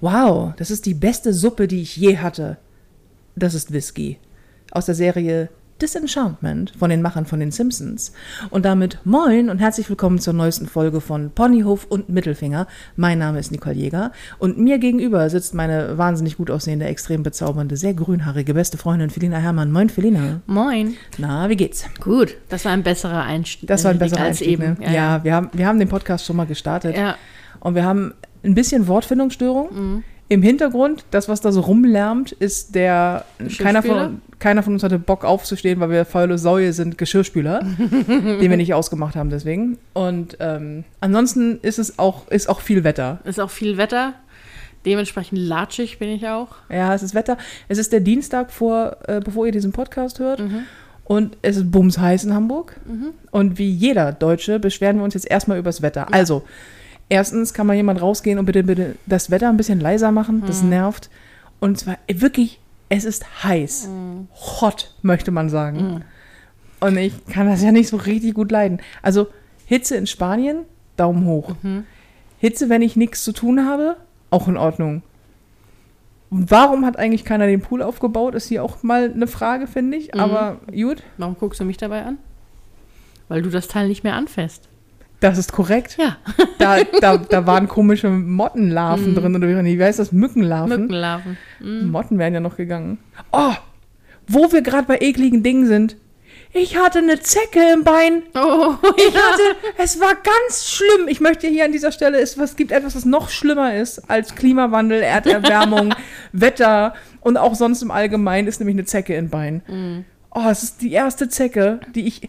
wow, das ist die beste Suppe, die ich je hatte. Das ist Whisky. Aus der Serie Disenchantment von den Machern von den Simpsons. Und damit moin und herzlich willkommen zur neuesten Folge von Ponyhof und Mittelfinger. Mein Name ist Nicole Jäger und mir gegenüber sitzt meine wahnsinnig gut aussehende, extrem bezaubernde, sehr grünhaarige beste Freundin Felina Herrmann. Moin, Felina. Moin. Na, wie geht's? Gut, das war ein besserer Einstieg. Das war ein besserer als Einstieg, eben. Ne? Ja, Wir, haben, wir haben den Podcast schon mal gestartet. Ja. Und wir haben ein bisschen Wortfindungsstörung. Mhm. Im Hintergrund, das, was da so rumlärmt, ist der. Keiner von, keiner von uns hatte Bock aufzustehen, weil wir faule Säue sind, Geschirrspüler, den wir nicht ausgemacht haben, deswegen. Und ähm, ansonsten ist es auch, ist auch viel Wetter. Ist auch viel Wetter. Dementsprechend latschig bin ich auch. Ja, es ist Wetter. Es ist der Dienstag vor, äh, bevor ihr diesen Podcast hört. Mhm. Und es ist bumsheiß in Hamburg. Und wie jeder Deutsche beschweren wir uns jetzt erstmal übers Wetter. Also, erstens kann mal jemand rausgehen und bitte, bitte das Wetter ein bisschen leiser machen. Das Mhm. nervt. Und zwar äh, wirklich, es ist heiß. Mhm. Hot, möchte man sagen. Und ich kann das ja nicht so richtig gut leiden. Also, Hitze in Spanien, Daumen hoch. Mhm. Hitze, wenn ich nichts zu tun habe, auch in Ordnung. Und Warum hat eigentlich keiner den Pool aufgebaut? Ist hier auch mal eine Frage, finde ich. Mhm. Aber gut, Warum guckst du mich dabei an? Weil du das Teil nicht mehr anfasst. Das ist korrekt. Ja. Da, da, da waren komische Mottenlarven drin oder wie heißt das? Mückenlarven. Mückenlarven. Mhm. Motten wären ja noch gegangen. Oh, wo wir gerade bei ekligen Dingen sind. Ich hatte eine Zecke im Bein. Oh, Ich hatte, es war ganz schlimm. Ich möchte hier an dieser Stelle, es, es gibt etwas, was noch schlimmer ist als Klimawandel, Erderwärmung, Wetter und auch sonst im Allgemeinen ist nämlich eine Zecke im Bein. Oh, es ist die erste Zecke, die ich,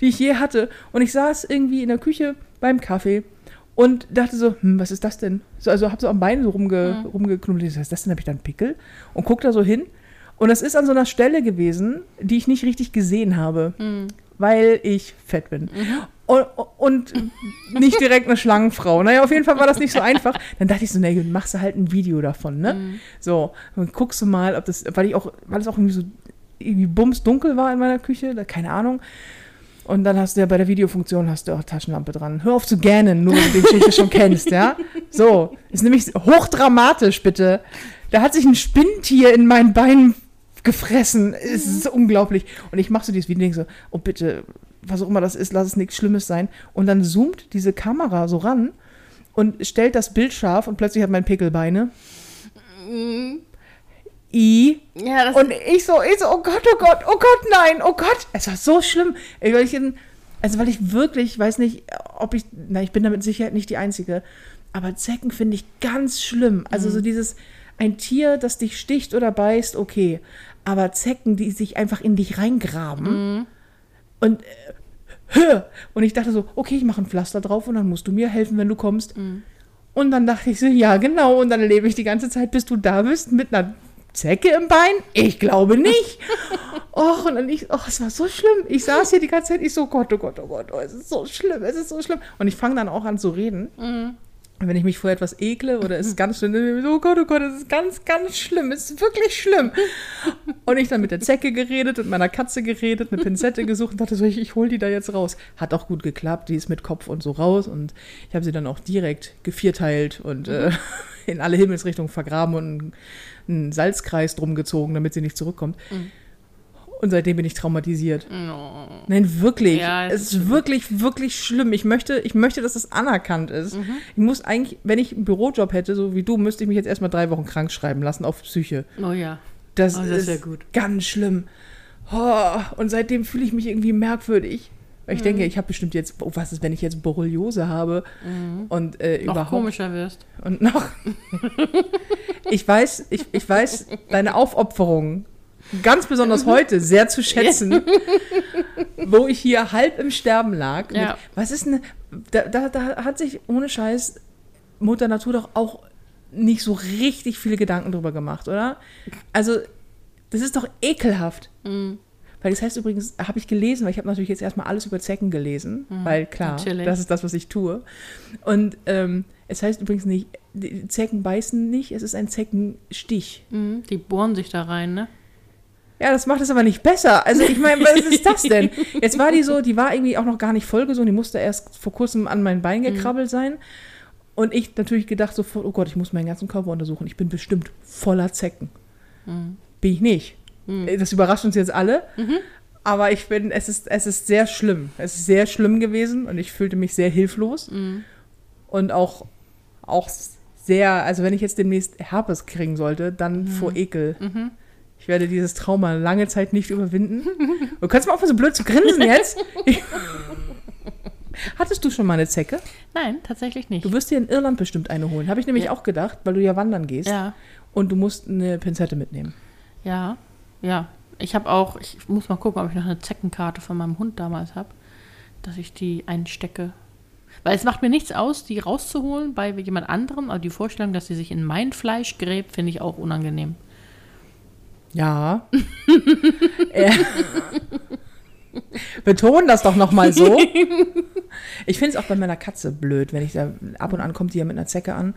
die ich je hatte. Und ich saß irgendwie in der Küche beim Kaffee und dachte so, hm, was ist das denn? So, also hab so am Bein so rumge, rumgeknubbelt. Was ist das denn? Hab ich da einen Pickel? Und guck da so hin. Und das ist an so einer Stelle gewesen, die ich nicht richtig gesehen habe, weil ich fett bin. Und, und nicht direkt eine Schlangenfrau. Naja, auf jeden Fall war das nicht so einfach. Dann dachte ich so, na gut, machst du halt ein Video davon, ne? So, und guckst du mal, ob das, weil ich auch, weil es auch irgendwie so irgendwie bumsdunkel war in meiner Küche, da, keine Ahnung. Und dann hast du ja bei der Videofunktion hast du auch Taschenlampe dran. Hör auf zu gähnen, nur wenn du die Geschichte schon kennst, ja? So, ist nämlich hochdramatisch, bitte. Da hat sich ein Spinntier in mein Bein gefressen. Es ist unglaublich. Und ich mache so dieses Video und denke so, oh bitte, was auch immer das ist, lass es nichts Schlimmes sein. Und dann zoomt diese Kamera so ran und stellt das Bild scharf und plötzlich hat mein Pickel Beine. I. Ja, Und ich so, ich so, oh Gott, oh Gott, oh Gott, nein, oh Gott. Es war so schlimm. Weil ich also weil ich wirklich, weiß nicht, ob ich, na, ich bin damit Sicherheit nicht die Einzige, aber Zecken finde ich ganz schlimm. Also so dieses, ein Tier, das dich sticht oder beißt, okay. Aber Zecken, die sich einfach in dich reingraben. Und, äh, und ich dachte so, okay, ich mache ein Pflaster drauf und dann musst du mir helfen, wenn du kommst. Und dann dachte ich so, ja, genau. Und dann lebe ich die ganze Zeit, bis du da bist, mit einer Zecke im Bein? Ich glaube nicht. Och, und dann ich, oh, es war so schlimm. Ich saß hier die ganze Zeit, ich so, Gott, oh Gott, oh Gott, oh, es ist so schlimm, es ist so schlimm. Und ich fange dann auch an zu reden. Und wenn ich mich vor etwas ekle oder es ist ganz schlimm, dann bin ich so, oh Gott, oh Gott, es ist ganz, ganz schlimm, es ist wirklich schlimm. Und ich dann mit der Zecke geredet und meiner Katze geredet, eine Pinzette gesucht und dachte so, ich, ich hol die da jetzt raus. Hat auch gut geklappt, die ist mit Kopf und so raus und ich habe sie dann auch direkt gevierteilt und äh, in alle Himmelsrichtungen vergraben und einen Salzkreis drum gezogen, damit sie nicht zurückkommt. Und seitdem bin ich traumatisiert. Oh. Nein, wirklich. Ja, es ist wirklich, wirklich schlimm. Ich möchte, ich möchte, dass das anerkannt ist. Ich muss eigentlich, wenn ich einen Bürojob hätte, so wie du, müsste ich mich jetzt erstmal drei Wochen krank schreiben lassen auf Psyche. oh ja. Das, Oh, das ist gut. ganz schlimm. Oh, und seitdem fühle ich mich irgendwie merkwürdig. Ich denke, ich habe bestimmt jetzt, oh, was ist, wenn ich jetzt Borreliose habe und äh, Noch überhaupt komischer wirst. und noch. ich weiß, ich, ich weiß deine Aufopferung ganz besonders heute sehr zu schätzen, wo ich hier halb im Sterben lag. Mit, Ja. was ist denn, da, da, da hat sich ohne Scheiß Mutter Natur doch auch nicht so richtig viele Gedanken drüber gemacht, oder? Also, das ist doch ekelhaft. Mhm. Weil das heißt übrigens, habe ich gelesen, weil ich habe natürlich jetzt erstmal alles über Zecken gelesen, weil klar, natürlich. das ist das, was ich tue. Und ähm, es heißt übrigens nicht, die Zecken beißen nicht, es ist ein Zeckenstich. Mhm. Die bohren sich da rein, ne? Ja, das macht es aber nicht besser. Also ich meine, was ist das denn? Jetzt war die so, die war irgendwie auch noch gar nicht vollgesund, die musste erst vor kurzem an mein Bein gekrabbelt sein. Und ich natürlich gedacht sofort, oh Gott, ich muss meinen ganzen Körper untersuchen. Ich bin bestimmt voller Zecken. Mhm. Bin ich nicht. Das überrascht uns jetzt alle. Aber ich bin, es ist, es ist sehr schlimm. Es ist sehr schlimm gewesen und ich fühlte mich sehr hilflos. Und auch, auch sehr, also wenn ich jetzt demnächst Herpes kriegen sollte, dann vor Ekel. Ich werde dieses Trauma lange Zeit nicht überwinden. Du kannst mal aufhören, so blöd zu grinsen jetzt. Hattest du schon mal eine Zecke? Nein, tatsächlich nicht. Du wirst dir in Irland bestimmt eine holen. Habe ich nämlich Ja. auch gedacht, weil du ja wandern gehst. ja, Und du musst eine Pinzette mitnehmen. ja, ja. Ich habe auch, ich muss mal gucken, ob ich noch eine Zeckenkarte von meinem Hund damals habe, dass ich die einstecke. Weil es macht mir nichts aus, die rauszuholen bei jemand anderem, aber die Vorstellung, dass sie sich in mein Fleisch gräbt, finde ich auch unangenehm. Ja. Äh. Beton das doch nochmal so. Ich finde es auch bei meiner Katze blöd, wenn ich da ab und an kommt die ja mit einer Zecke an,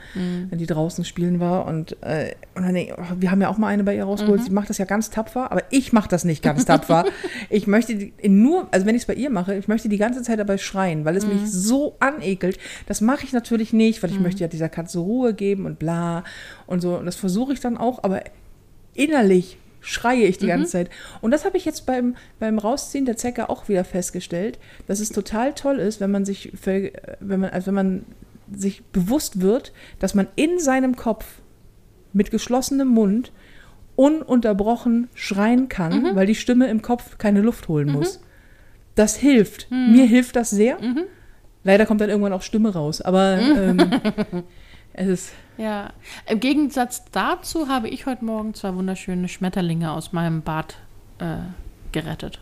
wenn die draußen spielen war und, äh, und dann denk ich, oh, wir haben ja auch mal eine bei ihr rausgeholt. Sie macht das ja ganz tapfer, aber ich mache das nicht ganz tapfer. ich möchte nur, also wenn ich es bei ihr mache, ich möchte die ganze Zeit dabei schreien, weil es mich so anekelt. Das mache ich natürlich nicht, weil ich möchte ja dieser Katze Ruhe geben und bla und so. Und das versuche ich dann auch, aber innerlich schreie ich die ganze Zeit. Und das habe ich jetzt beim, beim Rausziehen der Zecke auch wieder festgestellt, dass es total toll ist, wenn man sich, ver- wenn man, also wenn man sich bewusst wird, dass man in seinem Kopf mit geschlossenem Mund ununterbrochen schreien kann, weil die Stimme im Kopf keine Luft holen muss. Das hilft. Mir hilft das sehr. Leider kommt dann irgendwann auch Stimme raus, aber ähm, es ist Ja, im Gegensatz dazu habe ich heute Morgen zwei wunderschöne Schmetterlinge aus meinem Bad äh, gerettet.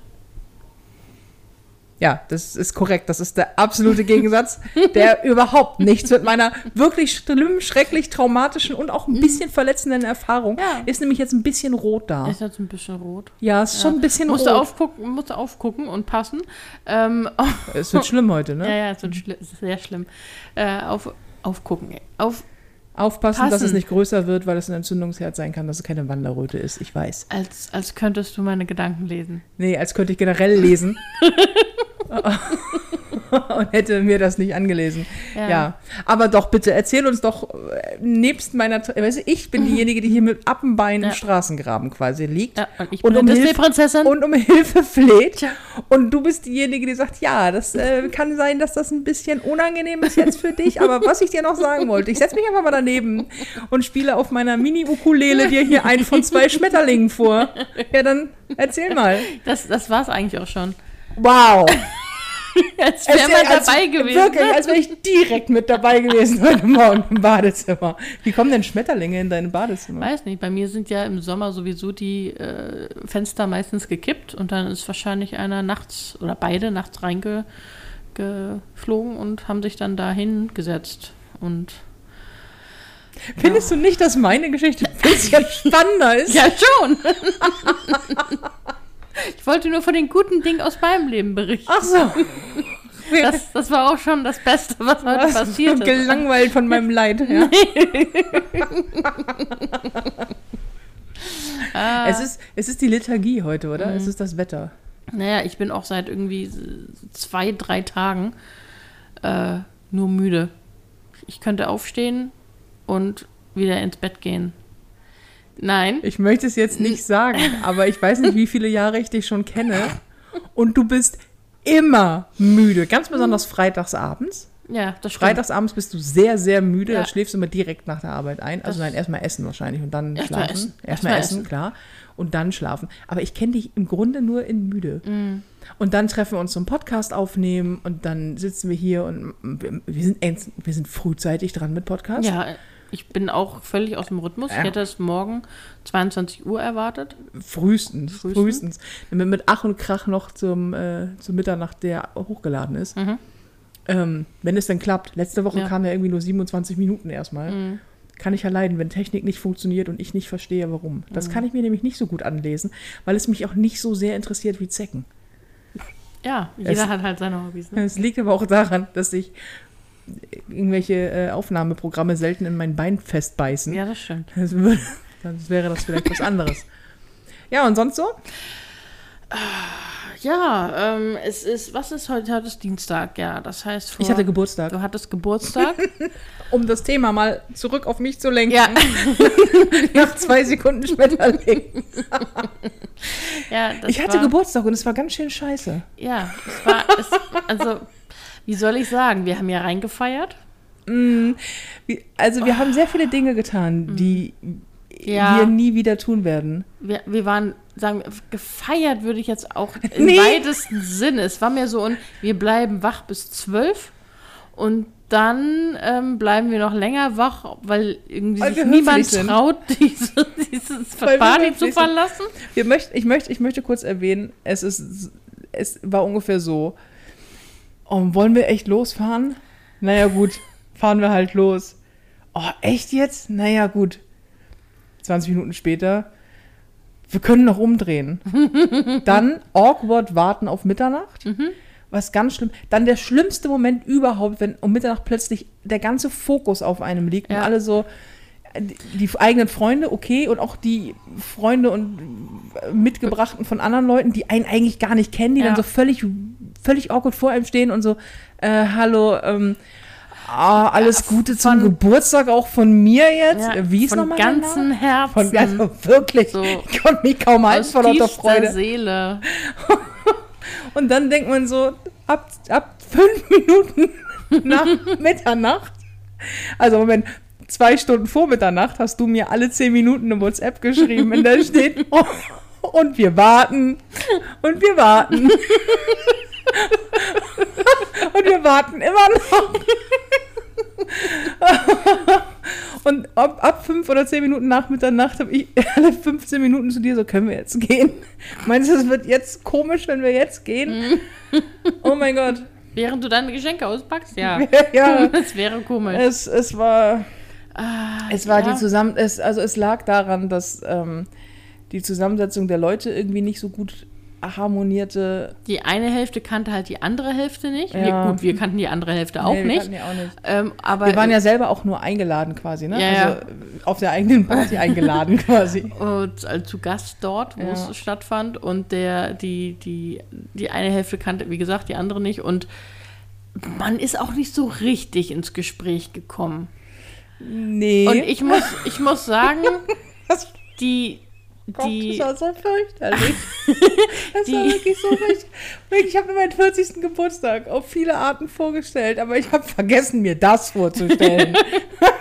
Ja, das ist korrekt. Das ist der absolute Gegensatz, der überhaupt nichts mit meiner wirklich schlimm, schrecklich traumatischen und auch ein bisschen verletzenden Erfahrung Ja. ist nämlich jetzt ein bisschen rot da. Ist jetzt ein bisschen rot. Ja, ist schon ein bisschen musste rot. aufgucken, musste aufgucken und passen. Ähm, Es wird schlimm heute, ne? Ja, ja, es ist, schli sehr schlimm. Äh, auf, aufgucken. Auf, Aufpassen, dass es Passen. nicht größer wird, weil es ein Entzündungsherd sein kann, dass es keine Wanderröte ist. Ich weiß. als, als könntest du meine Gedanken lesen. Nee, als könnte ich generell lesen. und hätte mir das nicht angelesen. Ja. Aber doch, bitte, erzähl uns doch, äh, nebst meiner, weißt du, ich bin diejenige, die hier mit Appenbein im Ja. Straßengraben quasi liegt. Ja, und ich Und bin um eine Hilfe- Disney-Prinzessin. und um Hilfe fleht. Und du bist diejenige, die sagt, ja, das äh, kann sein, dass das ein bisschen unangenehm ist jetzt für dich. Aber was ich dir noch sagen wollte, ich setze mich einfach mal daneben und spiele auf meiner Mini-Ukulele dir hier einen von zwei Schmetterlingen vor. Ja, dann erzähl mal. Das, das war es eigentlich auch schon. Wow. Als wäre man als- dabei gewesen. Wirklich, als wäre ich direkt mit dabei gewesen heute Morgen im Badezimmer. Wie kommen denn Schmetterlinge in dein Badezimmer? Weiß nicht, bei mir sind ja im Sommer sowieso die äh, Fenster meistens gekippt und dann ist wahrscheinlich einer nachts oder beide nachts reingeflogen und haben sich dann da hingesetzt. Und Findest du nicht, dass meine Geschichte ein bisschen spannender ist? ja, schon! ich wollte nur von den guten Dingen aus meinem Leben berichten. Ach so. Das, das war auch schon das Beste, was heute Was? passiert ist. Gelangweilt von meinem Leid. Ja. Ah, Es, ist, es ist die Liturgie heute, oder? Mhm. Es ist das Wetter. naja, ich bin auch seit irgendwie zwei, drei Tagen äh, nur müde. Ich könnte aufstehen und wieder ins Bett gehen. Nein. Ich möchte es jetzt nicht sagen, aber ich weiß nicht, wie viele Jahre ich dich schon kenne. Und du bist immer müde. Ganz besonders freitags abends. Ja, das stimmt. Freitagsabends bist du sehr, sehr müde. Ja. Da schläfst du immer direkt nach der Arbeit ein. Also Das- nein, erstmal essen wahrscheinlich und dann Erst schlafen. essen. Erstmal Erst essen, essen. klar. Und dann schlafen. Aber ich kenne dich im Grunde nur in müde. Mm. Und dann treffen wir uns zum Podcast aufnehmen und dann sitzen wir hier und wir, sind, wir sind frühzeitig dran mit Podcast. Ja, ich bin auch völlig aus dem Rhythmus. Ja. Ich hätte es morgen 22 Uhr erwartet. Frühestens, frühestens. Frühestens. Damit mit Ach und Krach noch zum, äh, zum Mitternacht der hochgeladen ist. Mhm. Ähm, wenn es denn klappt. Letzte Woche Ja. kam ja irgendwie nur 27 Minuten erstmal. Mhm. Kann ich ja leiden, wenn Technik nicht funktioniert und ich nicht verstehe, warum. Mhm. Das kann ich mir nämlich nicht so gut anlesen, weil es mich auch nicht so sehr interessiert wie Zecken. Ja, Es- jeder hat halt seine Hobbys. Ne? Es liegt aber auch daran, dass sich irgendwelche äh, Aufnahmeprogramme selten in mein Bein festbeißen. Ja, das stimmt. Das würde, sonst wäre das vielleicht was anderes. Ja, und sonst so? Ja, ähm, es ist, was ist heute? Heute ist Dienstag, ja. Das heißt, vor, Ich hatte Geburtstag. du hattest Geburtstag. Um das Thema mal zurück auf mich zu lenken. ja, Nach zwei Sekunden Schmetterling. ja, Ich hatte war, Geburtstag und es war ganz schön scheiße. Ja, es war, es, also, wie soll ich sagen? Wir haben ja reingefeiert. Mm, Also wir haben sehr viele Dinge getan, die Ja. wir nie wieder tun werden. Wir, wir waren, sagen wir, gefeiert würde ich jetzt auch im Nee. weitesten Sinne. Es war mir so ein, wir bleiben wach bis zwölf und dann ähm, bleiben wir noch länger wach, weil irgendwie Weil niemand traut, diese, dieses Party zu verlassen. Wir möchten, ich, möchte, ich möchte kurz erwähnen, es, ist, es war ungefähr so, oh, wollen wir echt losfahren? Naja gut, fahren wir halt los. Oh, echt jetzt? Naja gut. 20 Minuten später, wir können noch umdrehen. Dann awkward warten auf Mitternacht. Was ganz schlimm. Dann der schlimmste Moment überhaupt, wenn um Mitternacht plötzlich der ganze Fokus auf einem liegt und Ja. alle so, die eigenen Freunde, okay, und auch die Freunde und äh, Mitgebrachten von anderen Leuten, die einen eigentlich gar nicht kennen, die Ja. dann so völlig, völlig awkward vor einem stehen und so, äh, hallo, ähm, ah, alles Gute zum von- Geburtstag auch von mir jetzt. Ja, Wie ist von nochmal Name? ganzem Herzen. Von, also wirklich, So. ich konnte mich kaum halten vor lauter Freude. Seele. Und dann denkt man so, ab, ab fünf Minuten nach Mitternacht, also Moment, zwei Stunden vor Mitternacht hast du mir alle zehn Minuten eine WhatsApp geschrieben, in der steht, oh, und wir warten, und wir warten. und wir warten immer noch. Und ab, ab fünf oder zehn Minuten nach Mitternacht habe ich alle 15 Minuten zu dir so, können wir jetzt gehen? Meinst du, es wird jetzt komisch, wenn wir jetzt gehen? Oh mein Gott. Während du deine Geschenke auspackst? Ja. ja, Das wäre komisch. es, es war, Ah, es war ja. die Zusammen, es, also es lag daran, dass ähm, die Zusammensetzung der Leute irgendwie nicht so gut harmonierte. Die eine Hälfte kannte halt die andere Hälfte nicht. Ja. Wir, gut, wir kannten die andere Hälfte auch Nee, wir nicht. die auch nicht. Ähm, aber Wir waren ja selber auch nur eingeladen quasi, ne? Ja, also auf der eigenen Party eingeladen quasi. und, äh, zu Gast dort, wo Ja. es stattfand. Und der, die, die, die eine Hälfte kannte, wie gesagt, die andere nicht. Und man ist auch nicht so richtig ins Gespräch gekommen. Nee. Und ich muss, ich muss sagen, das, die, Gott, die, das war so fürchterlich. Das war Die- wirklich so fürchterlich. Ich habe mir meinen 40. Geburtstag auf viele Arten vorgestellt, aber ich habe vergessen, mir das vorzustellen.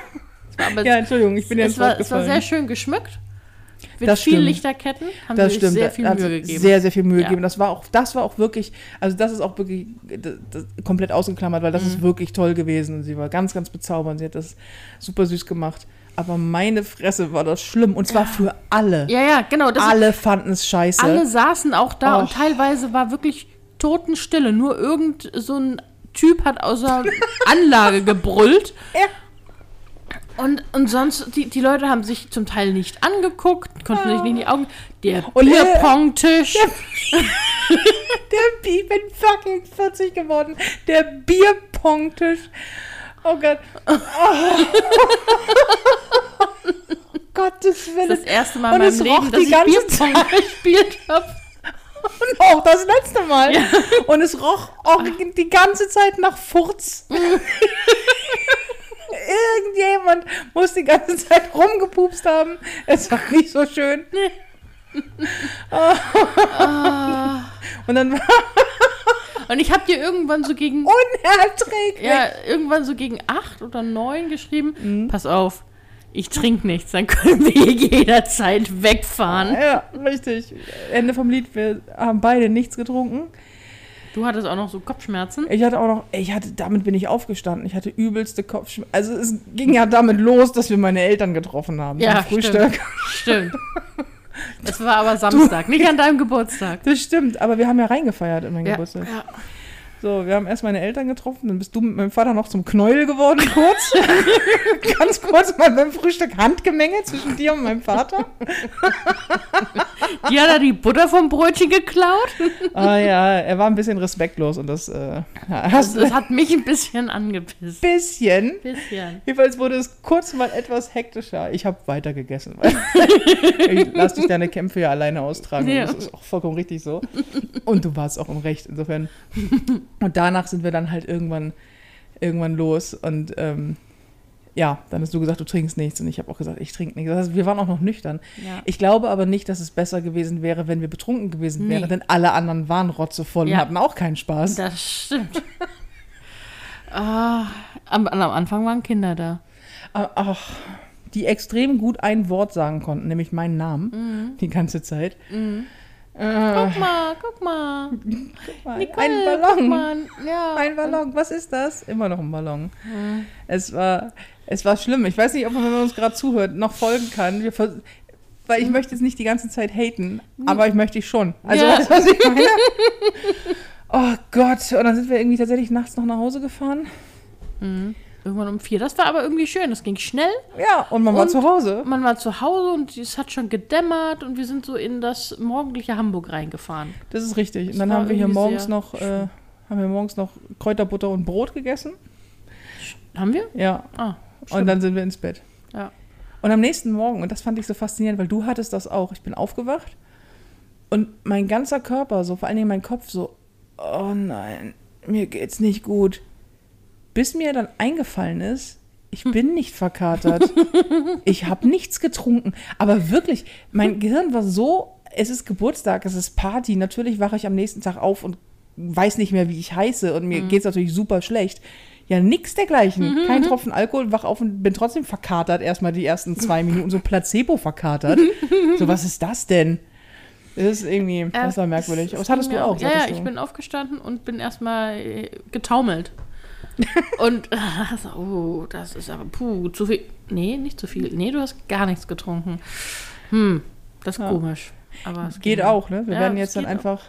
ja, Entschuldigung, ich bin es, jetzt war, es war sehr schön geschmückt. Mit Das vielen stimmt. Lichterketten haben Das sie stimmt, sehr viel Mühe gegeben. Sehr, sehr viel Mühe Ja. gegeben. Das war auch, das war auch wirklich, also das ist auch wirklich das, das, komplett ausgeklammert, weil das Mhm. ist wirklich toll gewesen. Und sie war ganz, ganz bezaubernd. Sie hat das super süß gemacht. Aber meine Fresse war das schlimm. Und zwar für alle. ja, ja, genau. Das alle fanden es scheiße. alle saßen auch da und Och. teilweise war wirklich Totenstille. Nur irgend so ein Typ hat aus der Anlage gebrüllt. Ja. Und, und sonst, die, die Leute haben sich zum Teil nicht angeguckt, konnten sich nicht in die Augen. Der Und, äh, Bierpong-Tisch. Der Bi- ich bin fucking 40 geworden. Der Bierpongtisch. Oh Gott. Oh. Gottes Willen. Das erste Mal Und in es meinem roch Leben, dass die ich ganze Bierpong gespielt habe. Und auch das letzte Mal. Und es roch auch die ganze Zeit nach Furz. Irgendjemand muss die ganze Zeit rumgepupst haben. Es war nicht so schön. Und dann war Und ich habe dir irgendwann so gegen, unerträglich. ja, irgendwann so gegen acht oder neun geschrieben, Mhm. pass auf, ich trinke nichts, dann können wir jederzeit wegfahren. Ja, richtig. Ende vom Lied. Wir haben beide nichts getrunken. Du hattest auch noch so Kopfschmerzen. Ich hatte auch noch, ich hatte, damit bin ich aufgestanden. Ich hatte übelste Kopfschmerzen. Also es ging ja damit los, dass wir meine Eltern getroffen haben Ja, Frühstück. Stimmt. Es war aber Samstag, nicht an deinem Geburtstag. Das stimmt, aber wir haben ja reingefeiert in meinen Ja, Geburtstag. ja. So, wir haben erst meine Eltern getroffen, dann bist du mit meinem Vater noch zum Knäuel geworden, kurz. Ganz kurz mal beim Frühstück Handgemenge zwischen dir und meinem Vater. Die hat er die Butter vom Brötchen geklaut. Ah ja, er war ein bisschen respektlos und das, äh, Das, das hat mich ein bisschen angepisst. bisschen. Bisschen. Jedenfalls wurde es kurz mal etwas hektischer. Ich habe weiter gegessen. weil ich lass dich deine Kämpfe ja alleine austragen. Ja. Das ist auch vollkommen richtig so. Und du warst auch im Recht, insofern. Und danach sind wir dann halt irgendwann, irgendwann los. Und ähm, ja, dann hast du gesagt, du trinkst nichts. Und ich habe auch gesagt, ich trinke nichts. Das heißt, wir waren auch noch nüchtern. Ja. Ich glaube aber nicht, dass es besser gewesen wäre, wenn wir betrunken gewesen wären, Nee. denn alle anderen waren rotzevoll Ja. und hatten auch keinen Spaß. Das stimmt. ah, am, am Anfang waren Kinder da. Ah, Ach, die extrem gut ein Wort sagen konnten, nämlich meinen Namen, Mhm. die ganze Zeit. Mhm. Äh, Guck mal, guck mal. Nicole, ein Ballon. mal. Ja. Ein Ballon, was ist das? Immer noch ein Ballon. Mhm. Es war, es war schlimm. Ich weiß nicht, ob man, wenn man uns gerade zuhört, noch folgen kann. Wir weil ich möchte jetzt nicht die ganze Zeit haten, aber ich möchte ich schon. Also, Ja. weißt du, was ich meine? Oh Gott, und dann sind wir irgendwie tatsächlich nachts noch nach Hause gefahren. Mhm. Irgendwann um vier. Das war aber irgendwie schön. Das ging schnell. Ja, und man war Und- zu Hause. Man war zu Hause und es hat schon gedämmert und wir sind so in das morgendliche Hamburg reingefahren. Das ist richtig. Und Das dann war haben wir hier morgens noch, äh, haben wir morgens noch Kräuterbutter und Brot gegessen. Haben wir? Ja. Ah, Und dann sind wir ins Bett. Ja. Und am nächsten Morgen, und das fand ich so faszinierend, weil du hattest das auch, ich bin aufgewacht und mein ganzer Körper, so vor allen Dingen mein Kopf, so, oh nein, mir geht's nicht gut. Bis mir dann eingefallen ist, ich bin nicht verkatert. ich habe nichts getrunken. Aber wirklich, mein Gehirn war so, es ist Geburtstag, es ist Party. Natürlich wache ich am nächsten Tag auf und weiß nicht mehr, wie ich heiße und mir geht's natürlich super schlecht. Ja, nix dergleichen. Kein Tropfen Alkohol, wach auf und bin trotzdem verkatert. Erstmal die ersten zwei Minuten, so Placebo verkatert. so, was ist das denn? Das ist irgendwie, das war merkwürdig. Aber das hattest du auch. Ja, ja, ich bin aufgestanden und bin erstmal äh, getaumelt. und äh, so, oh, das ist aber, puh, zu viel. Nee, nicht zu viel. Nee, du hast gar nichts getrunken. Hm, das ist Ja. komisch. Aber es Geht ging. auch, ne? Wir Ja, werden jetzt dann geht einfach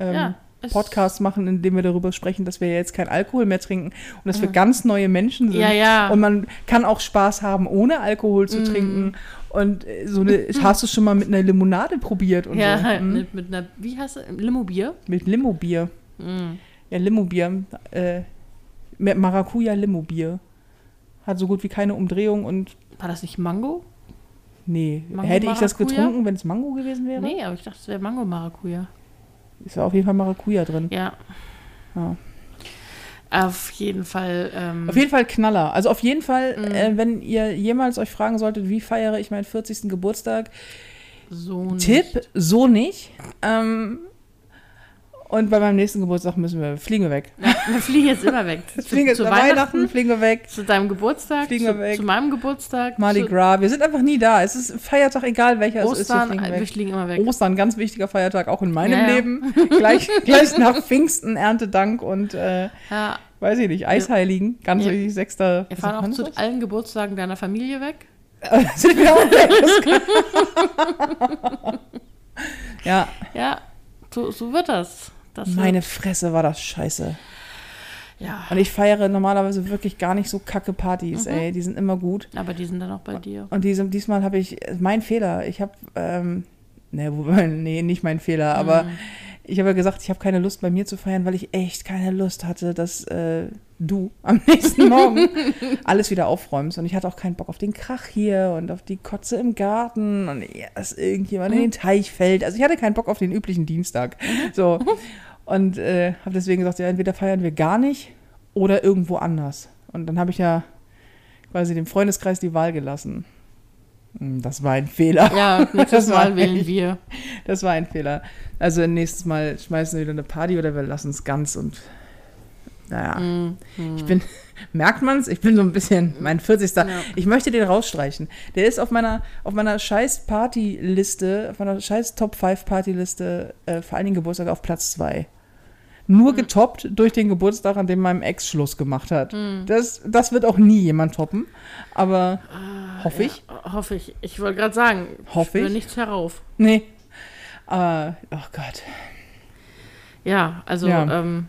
ähm, Ja, Podcasts machen, in dem wir darüber sprechen, dass wir jetzt kein Alkohol mehr trinken und dass wir ganz neue Menschen sind. Ja, ja. Und man kann auch Spaß haben, ohne Alkohol zu Mm. trinken. Und äh, so eine, hast du schon mal mit einer Limonade probiert und Ja, so. Mhm. mit, mit einer, wie heißt es? Limo-Bier? Mit Limo-Bier. Mhm. Ja, Limo-Bier. Äh, Maracuja-Limo-Bier. Hat so gut wie keine Umdrehung und War das nicht Mango? nee. Mango Hätte ich das Maracuja? getrunken, wenn es Mango gewesen wäre? Nee, aber ich dachte, es wäre Mango-Maracuja. Ist ja auf jeden Fall Maracuja drin. Ja. Ja. Auf jeden Fall. Ähm, Auf jeden Fall Knaller. Also auf jeden Fall, Mhm. äh, wenn ihr jemals euch fragen solltet, wie feiere ich meinen 40. Geburtstag, so nicht. Tipp, so nicht. Ähm, und bei meinem nächsten Geburtstag müssen wir, fliegen wir weg. Ja, wir fliegen jetzt immer weg. Fliegen wir zu zu Weihnachten, Weihnachten, fliegen wir weg. zu deinem Geburtstag, Fliegen zu, wir weg. zu meinem Geburtstag, Mardi zu Gras. Wir sind einfach nie da. Es ist Feiertag, egal welcher es ist. Wir Ostern. fliegen Wir fliegen immer weg. Ostern, ganz wichtiger Feiertag, auch in meinem Ja, ja. Leben. gleich, gleich nach Pfingsten, Erntedank und, äh, weiß ich nicht, Eisheiligen. Ganz wichtig, sechster. wir fahren auch zu allen Geburtstagen deiner Familie weg. sind wir auch weg. Ja, Ja, so, so wird das. Das meine Fresse war das scheiße. Ja, Und ich feiere normalerweise wirklich gar nicht so kacke Partys, Mhm. ey. Die sind immer gut. aber die sind dann auch bei dir. Und diese, diesmal habe ich, mein Fehler, ich habe, ähm, ne, nee, nicht mein Fehler, aber Mhm. Ich habe ja gesagt, ich habe keine Lust bei mir zu feiern, weil ich echt keine Lust hatte, dass äh, du am nächsten Morgen alles wieder aufräumst. Und ich hatte auch keinen Bock auf den Krach hier und auf die Kotze im Garten und dass irgendjemand in den Teich fällt. Also ich hatte keinen Bock auf den üblichen Dienstag. So. Und äh, habe deswegen gesagt, ja, entweder feiern wir gar nicht oder irgendwo anders. Und dann habe ich ja quasi dem Freundeskreis die Wahl gelassen. Hm, Das war ein Fehler. Ja, nächstes Das war Mal wählen wir. Das war ein Fehler. Also nächstes Mal schmeißen wir wieder eine Party oder wir lassen es ganz und naja. Mhm. Ich bin, merkt man es? Ich bin so ein bisschen, mein 40. Ja. Ich möchte den rausstreichen. Der ist auf meiner, auf meiner scheiß Partyliste, auf meiner scheiß Top 5 Partyliste, äh, vor allen Dingen Geburtstag auf Platz 2. Nur getoppt durch den Geburtstag, an dem meinem Ex Schluss gemacht hat. Das, das wird auch nie jemand toppen. Aber hoffe ich. Ja, hoffe ich. Ich wollte gerade sagen, Hoffe ich. nichts herauf. Nee. Aber, oh Gott. Ja, also Ja. Ähm,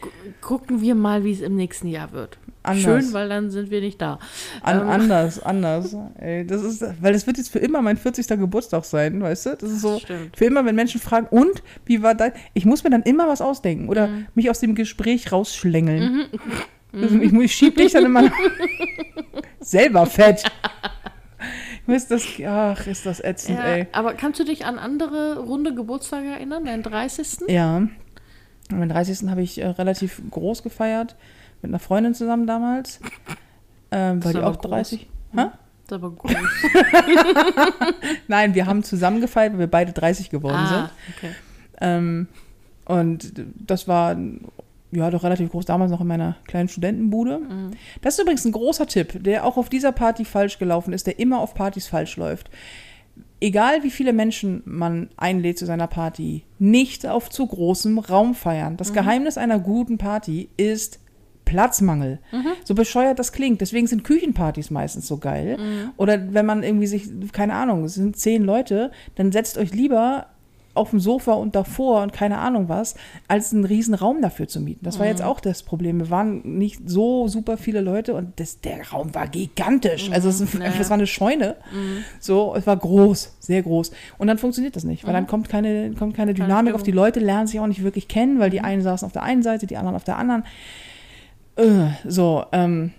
gu- gucken wir mal, wie es im nächsten Jahr wird. Anders. Schön, weil dann sind wir nicht da. An, Ähm. Anders, anders. Ey, das ist, weil das wird jetzt für immer mein 40. Geburtstag sein, weißt du? Das ist so stimmt. für immer, wenn Menschen fragen, und wie war dein? Ich muss mir dann immer was ausdenken oder Mhm. mich aus dem Gespräch rausschlängeln. Also ich, ich schieb dich dann immer selber fett. Muss das, ach, ist das ätzend, Ja, ey. aber kannst du dich an andere runde Geburtstage erinnern, deinen 30.? Ja. Meinen 30. habe ich äh, relativ groß gefeiert. Mit einer Freundin zusammen damals. Ähm, war die auch groß. 30? Hä? Das ist aber groß. Nein, wir haben zusammen gefeiert, weil wir beide 30 geworden sind. ah, okay. Ähm, und das war ja doch relativ groß, damals noch in meiner kleinen Studentenbude. Mhm. Das ist übrigens ein großer Tipp, der auch auf dieser Party falsch gelaufen ist, der immer auf Partys falsch läuft. Egal wie viele Menschen man einlädt zu seiner Party, nicht auf zu großem Raum feiern. Mhm. Das Geheimnis einer guten Party ist Platzmangel. Mhm. So bescheuert das klingt. Deswegen sind Küchenpartys meistens so geil. Mhm. Oder wenn man irgendwie sich, keine Ahnung, es sind zehn Leute, dann setzt euch lieber auf dem Sofa und davor und keine Ahnung was, als einen riesen Raum dafür zu mieten. Das war Mhm. jetzt auch das Problem. Wir waren nicht so super viele Leute und das, der Raum war gigantisch. Also es, Mhm. Ja, ja. es war eine Scheune. So, es war groß, sehr groß. Und dann funktioniert das nicht, weil dann kommt keine, kommt keine Dynamik auf die. Leute, lernen sich auch nicht wirklich kennen, weil die einen saßen auf der einen Seite, die anderen auf der anderen. Äh, so, ähm,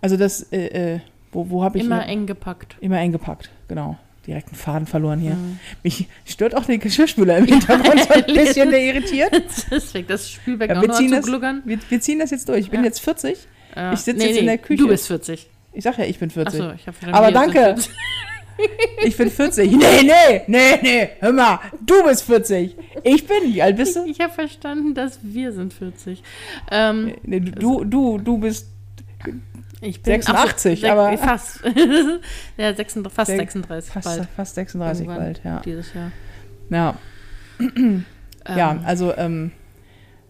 also das, äh, äh, wo, wo habe ich Immer hier- eng gepackt. immer eingepackt, genau. Direkt einen Faden verloren hier. Mhm. Mich stört auch der Geschirrspüler im Hintergrund so ein bisschen, der irritiert. Deswegen das Spülbecken Ja, auch wir, ziehen zu das, gluggern. wir, wir ziehen das jetzt durch. Ich bin Ja. jetzt 40. Ja. ich sitz jetzt in der Küche. Du bist 40. Ich sag ja, ich bin 40. Achso, ich habe Aber danke. Ich bin 40. Nee, nee, nee, nee. Hör mal, du bist 40. Ich bin, wie alt bist du? Ich habe verstanden, dass wir sind 40. Ähm, Nee, du, du, du bist ich bin 86, sech- aber- fast. ja, 36, fast Sech- 36 fast, bald. fast 36 Irgendwann bald, ja. Dieses Jahr. Ja, ja Ähm, also ähm,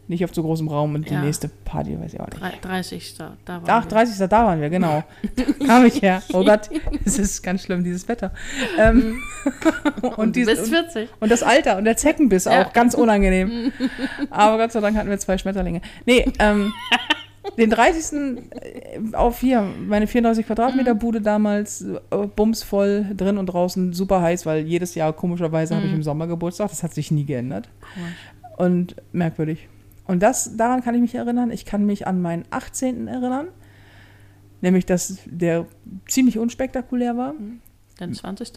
nicht auf so großem Raum und die Ja. nächste Party, weiß ich auch nicht. drei- 30. Da, waren Ach, wir. 30. Da waren wir, genau. Da kam ich her. Oh Gott, es ist ganz schlimm, dieses Wetter. Ähm, und, Und du dies- und, 40. und das Alter und der Zeckenbiss Ja. auch, ganz unangenehm. Aber Gott sei Dank hatten wir zwei Schmetterlinge. Nee, ähm, den 30. auf hier, meine 34 Quadratmeter Mhm. Bude damals, äh, bumsvoll, drin und draußen, super heiß, weil jedes Jahr komischerweise habe ich Mhm. im Sommer Geburtstag, das hat sich nie geändert. Komisch. Und merkwürdig. Und das, daran kann ich mich erinnern. Ich kann mich an meinen 18. erinnern. Nämlich, dass der ziemlich unspektakulär war. Dein 20.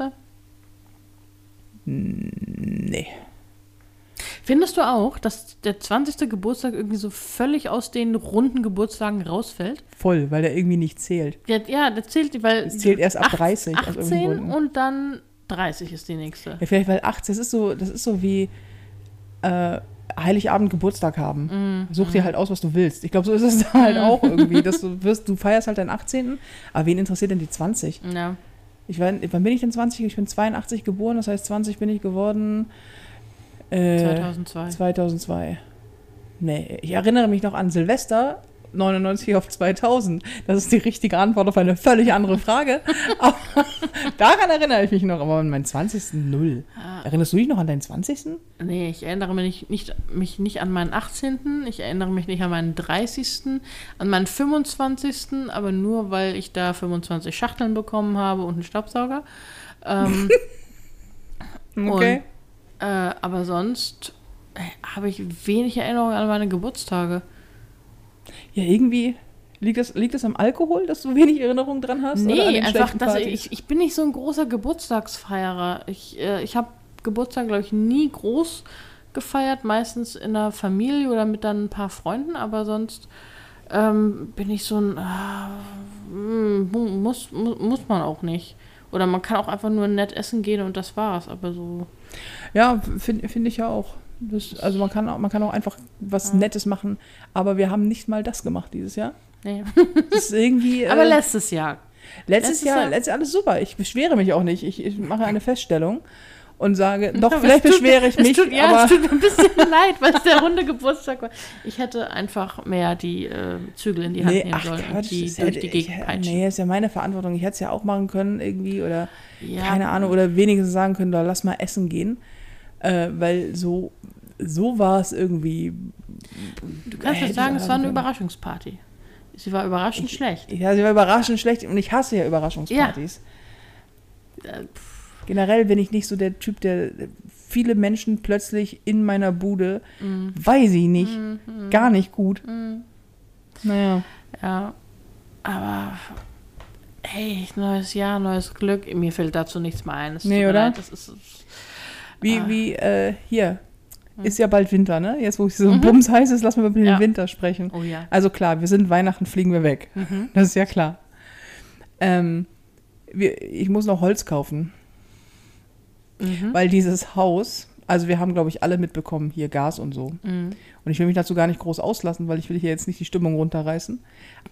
Nee. Findest du auch, dass der 20. Geburtstag irgendwie so völlig aus den runden Geburtstagen rausfällt? Voll, weil der irgendwie nicht zählt. Ja, ja das zählt, weil. Es zählt erst ab ach- 30 aus irgendeinem 18 Grund. und dann 30 ist die nächste. Ja, vielleicht, weil 18, das ist so, das ist so wie äh, Heiligabend Geburtstag haben. Mm, Such dir halt aus, was du willst. Ich glaube, so ist es da halt auch irgendwie. Dass du wirst, du feierst halt deinen 18. Aber wen interessiert denn die 20? Ja. Ich war, wann bin ich denn 20? Ich bin 82 geboren, das heißt 20 bin ich geworden. Äh, 2002. 2002. Nee, ich erinnere mich noch an Silvester 99 auf 2000. Das ist die richtige Antwort auf eine völlig andere Frage. Aber daran erinnere ich mich noch, aber an meinen 20. null. Ah, Erinnerst du dich noch an deinen 20.? nee, ich erinnere mich nicht, mich nicht an meinen 18., ich erinnere mich nicht an meinen 30., an meinen 25., aber nur, weil ich da 25 Schachteln bekommen habe und einen Staubsauger. Ähm, Okay. äh, aber sonst äh, habe ich wenig Erinnerung an meine Geburtstage. Ja, irgendwie liegt das, liegt das am Alkohol, dass du wenig Erinnerung dran hast? Nee, einfach, dass ich, ich bin nicht so ein großer Geburtstagsfeierer. Ich, äh, ich habe Geburtstag, glaube ich, nie groß gefeiert, meistens in der Familie oder mit dann ein paar Freunden, aber sonst ähm, bin ich so ein, mu- muss, mu- muss man auch nicht. Oder man kann auch einfach nur nett essen gehen und das war's, aber so. Ja, finde find ich ja auch. Das, also man kann, auch, man kann auch einfach was Ja. Nettes machen, aber wir haben nicht mal das gemacht dieses Jahr. Nee. Das ist irgendwie. aber äh, letztes Jahr. letztes, letztes Jahr, Jahr- letztes Jahr alles super. Ich beschwere mich auch nicht. Ich, ich mache eine Feststellung und sage, doch, Aber vielleicht tut- beschwere ich mich, Tut, ja, aber es tut mir ein bisschen leid, weil es der runde Geburtstag war. Ich hätte einfach mehr die äh, Zügel in die Hand nee, nehmen ach sollen Quatsch, und die das durch hätte die ich- Gegend peitschen. Nee, ist ja meine Verantwortung. Ich hätte es ja auch machen können irgendwie oder Ja, keine Ahnung oder wenigstens sagen können, da lass mal essen gehen, äh, weil so so war es irgendwie. Du kannst hätte jetzt sagen, ich es war eine. Überraschungsparty. Sie war überraschend schlecht. Ja, sie war überraschend schlecht und ich hasse ja Überraschungspartys. Äh, Generell bin ich nicht so der Typ, der viele Menschen plötzlich in meiner Bude, weiß ich nicht, gar nicht gut. Naja. Ja, aber hey, neues Jahr, neues Glück. Mir fällt dazu nichts mehr ein. Es Nee, oder? leid, Das ist, Wie, Ah. wie, äh, hier. Ist ja bald Winter, ne? Jetzt, wo es so bums heiß ist, lassen wir über den Ja. Winter sprechen. oh ja. Also klar, wir sind Weihnachten, fliegen wir weg. Mhm. Das ist ja klar. Ähm, wir, ich muss noch Holz kaufen, Mhm. weil dieses Haus, also wir haben, glaube ich, alle mitbekommen, hier Gas und so. Mhm. Und ich will mich dazu gar nicht groß auslassen, weil ich will hier jetzt nicht die Stimmung runterreißen.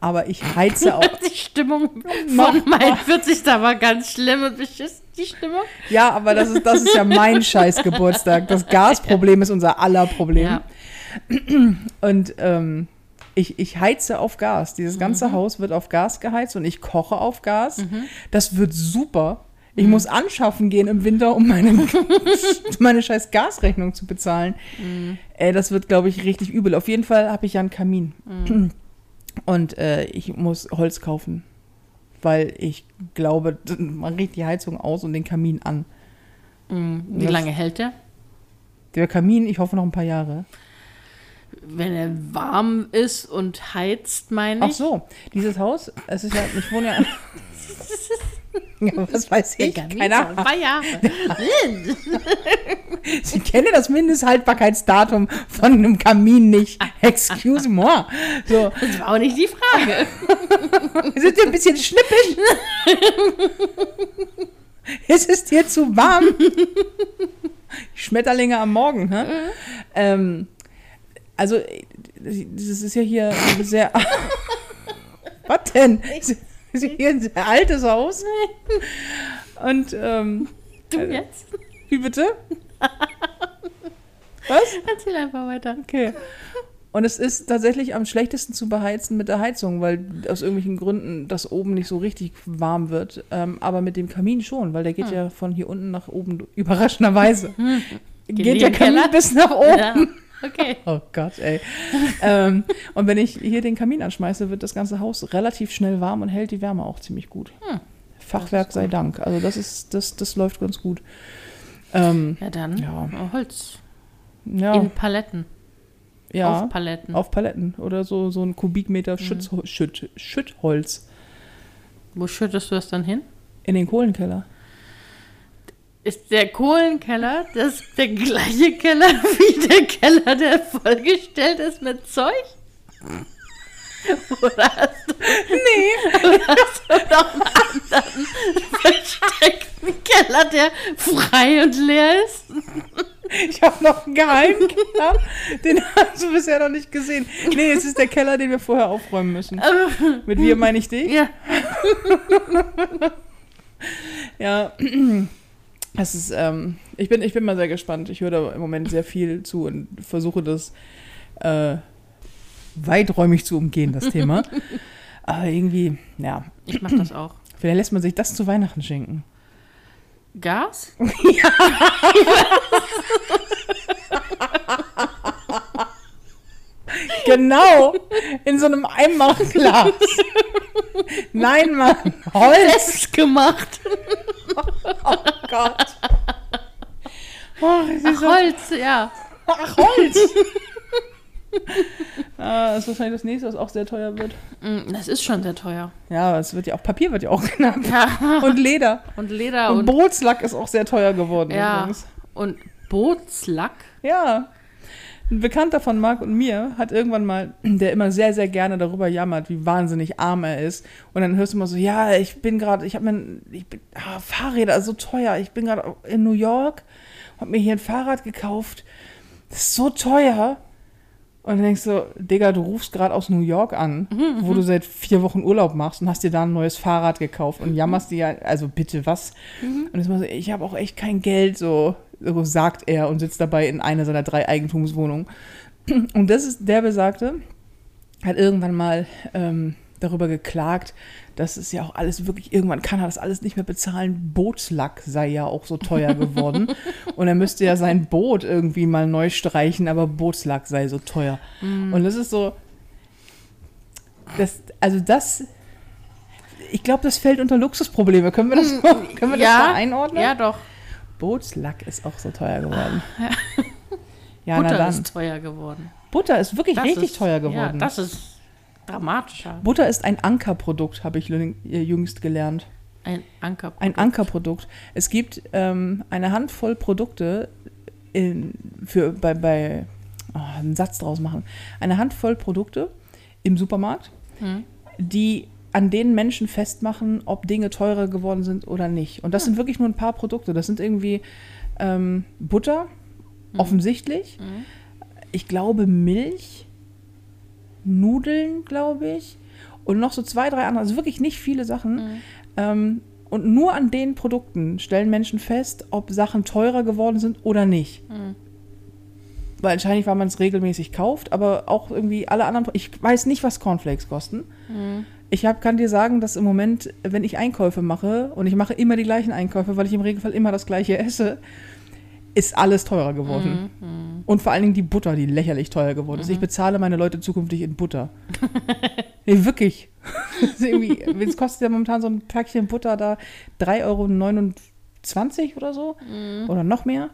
Aber ich heize auch. Die Stimmung von mein 40. war ganz schlimm und beschissen, die Stimmung. ja, aber das ist, das ist ja mein scheiß Geburtstag. Das Gasproblem ist unser aller Problem. Ja. Und ähm, ich, ich heize auf Gas. Dieses ganze Haus wird auf Gas geheizt und ich koche auf Gas. Das wird super. Ich muss anschaffen gehen im Winter, um meine, meine scheiß Gasrechnung zu bezahlen. Äh, das wird, glaube ich, richtig übel. Auf jeden Fall habe ich ja einen Kamin. Und äh, ich muss Holz kaufen. Weil ich glaube, man riecht die Heizung aus und den Kamin an. Mhm. Wie Das- lange hält der? Der Kamin, ich hoffe noch ein paar Jahre. Wenn er warm ist und heizt, meine Ach ich. so, dieses Haus, es ist ja, ich wohne ja. was weiß ich? Keine Ahnung. Zwei Jahre. Sie kennen das Mindesthaltbarkeitsdatum von einem Kamin nicht. Excuse moi. So, Das war auch nicht die Frage. sind Sie ein bisschen schnippisch? Ist es dir zu warm? Schmetterlinge am Morgen, hä? Ähm, also, das ist ja hier sehr. Was denn? Ist hier ein sehr altes Haus. Und, ähm, Du jetzt? wie bitte? Was? Erzähl einfach weiter. Okay. Und es ist tatsächlich am schlechtesten zu beheizen mit der Heizung, weil aus irgendwelchen Gründen das oben nicht so richtig warm wird. Ähm, aber mit dem Kamin schon, weil der geht ja von hier unten nach oben überraschenderweise. Geht Geht der? Kamin bis nach oben. Ja. Okay. Oh Gott, ey. ähm, und wenn ich hier den Kamin anschmeiße, wird das ganze Haus relativ schnell warm und hält die Wärme auch ziemlich gut. Hm. Fachwerk sei Dank. Also das ist, das, das läuft ganz gut. Ähm, Ja, dann Ja. Holz. ja, In Paletten. ja. Auf Paletten. Auf Paletten oder so, so ein Kubikmeter Schütz, Schütt, Schüttholz Wo schüttest du das dann hin? in den Kohlenkeller. Ist der Kohlenkeller das der gleiche Keller wie der Keller, der vollgestellt ist mit Zeug? Oder hast du, Nee, oder hast du noch einen anderen versteckten Keller, der frei und leer ist? ich habe noch einen Geheimkeller. Den hast du bisher noch nicht gesehen. Nee, es ist der Keller, den wir vorher aufräumen müssen. Mit wir meine ich dich. Ja. Ja. Es ist, ähm, ich bin, ich bin mal sehr gespannt. Ich höre da im Moment sehr viel zu und versuche das äh, weiträumig zu umgehen, das Thema. Aber irgendwie, ja, Ich mach das auch. vielleicht lässt man sich das zu Weihnachten schenken. Gas? Genau, in so einem Eimerglas. Nein, Mann, Holz. Selbst gemacht. Oh Gott. Oh, Ach, Holz, ja. Ach, Holz. ah, das ist wahrscheinlich das nächste, was auch sehr teuer wird. Mm, Das ist schon sehr teuer. Ja, es wird ja auch, Papier wird ja auch knapp. Ja. Und Leder. Und Leder Und und, Bootslack ist auch sehr teuer geworden ja. übrigens. Und Bootslack. Ja. Ein Bekannter von Marc und mir hat irgendwann mal, der immer sehr, sehr gerne darüber jammert, wie wahnsinnig arm er ist. Und dann hörst du immer so, ja, ich bin gerade, ich habe mir, ich bin, ah, Fahrräder so teuer. Ich bin gerade in New York, habe mir hier ein Fahrrad gekauft. Das ist so teuer. Und dann denkst du, Digga, du rufst gerade aus New York an, wo du seit vier Wochen Urlaub machst und hast dir da ein neues Fahrrad gekauft und jammerst dir ja, also bitte was. Und ist immer so, ich habe auch echt kein Geld, so, so sagt er und sitzt dabei in einer seiner drei Eigentumswohnungen. Und das ist der Besagte, hat irgendwann mal ähm, darüber geklagt, dass es ja auch alles wirklich, irgendwann kann er das alles nicht mehr bezahlen. Bootslack sei ja auch so teuer geworden. und er müsste ja sein Boot irgendwie mal neu streichen, aber Bootslack sei so teuer. Und das ist so, Das, also das, ich glaube, das fällt unter Luxusprobleme. Können wir das, Hm, mal, können wir das mal einordnen? Ja, doch. Bootslack ist auch so teuer geworden. Ja, Butter dann. ist teuer geworden. Butter ist wirklich Das richtig ist, teuer Ja, geworden. das ist dramatischer. Butter ist ein Ankerprodukt, habe ich lü- jüngst gelernt. Ein Anker. Ein Ankerprodukt. Es gibt ähm, eine Handvoll Produkte in, für bei, bei oh, einen Satz draus machen. Eine Handvoll Produkte im Supermarkt, Hm. die an denen Menschen festmachen, ob Dinge teurer geworden sind oder nicht. Und das sind wirklich nur ein paar Produkte. Das sind irgendwie ähm, Butter, offensichtlich. Mhm. Ich glaube Milch, Nudeln, glaube ich. Und noch so zwei, drei andere. Also wirklich nicht viele Sachen. Mhm. Ähm, und nur an den Produkten stellen Menschen fest, ob Sachen teurer geworden sind oder nicht. Mhm. Weil wahrscheinlich, weil man es regelmäßig kauft, aber auch irgendwie alle anderen. Ich weiß nicht, was Cornflakes kosten. Mhm. Ich hab, kann dir sagen, dass im Moment, wenn ich Einkäufe mache, und ich mache immer die gleichen Einkäufe, weil ich im Regelfall immer das gleiche esse, ist alles teurer geworden. Mhm. Und vor allen Dingen die Butter, die lächerlich teuer geworden ist. Ich bezahle meine Leute zukünftig in Butter. nee, wirklich. Es kostet ja momentan so ein Päckchen Butter da 3,29 Euro oder so. Mhm. Oder noch mehr.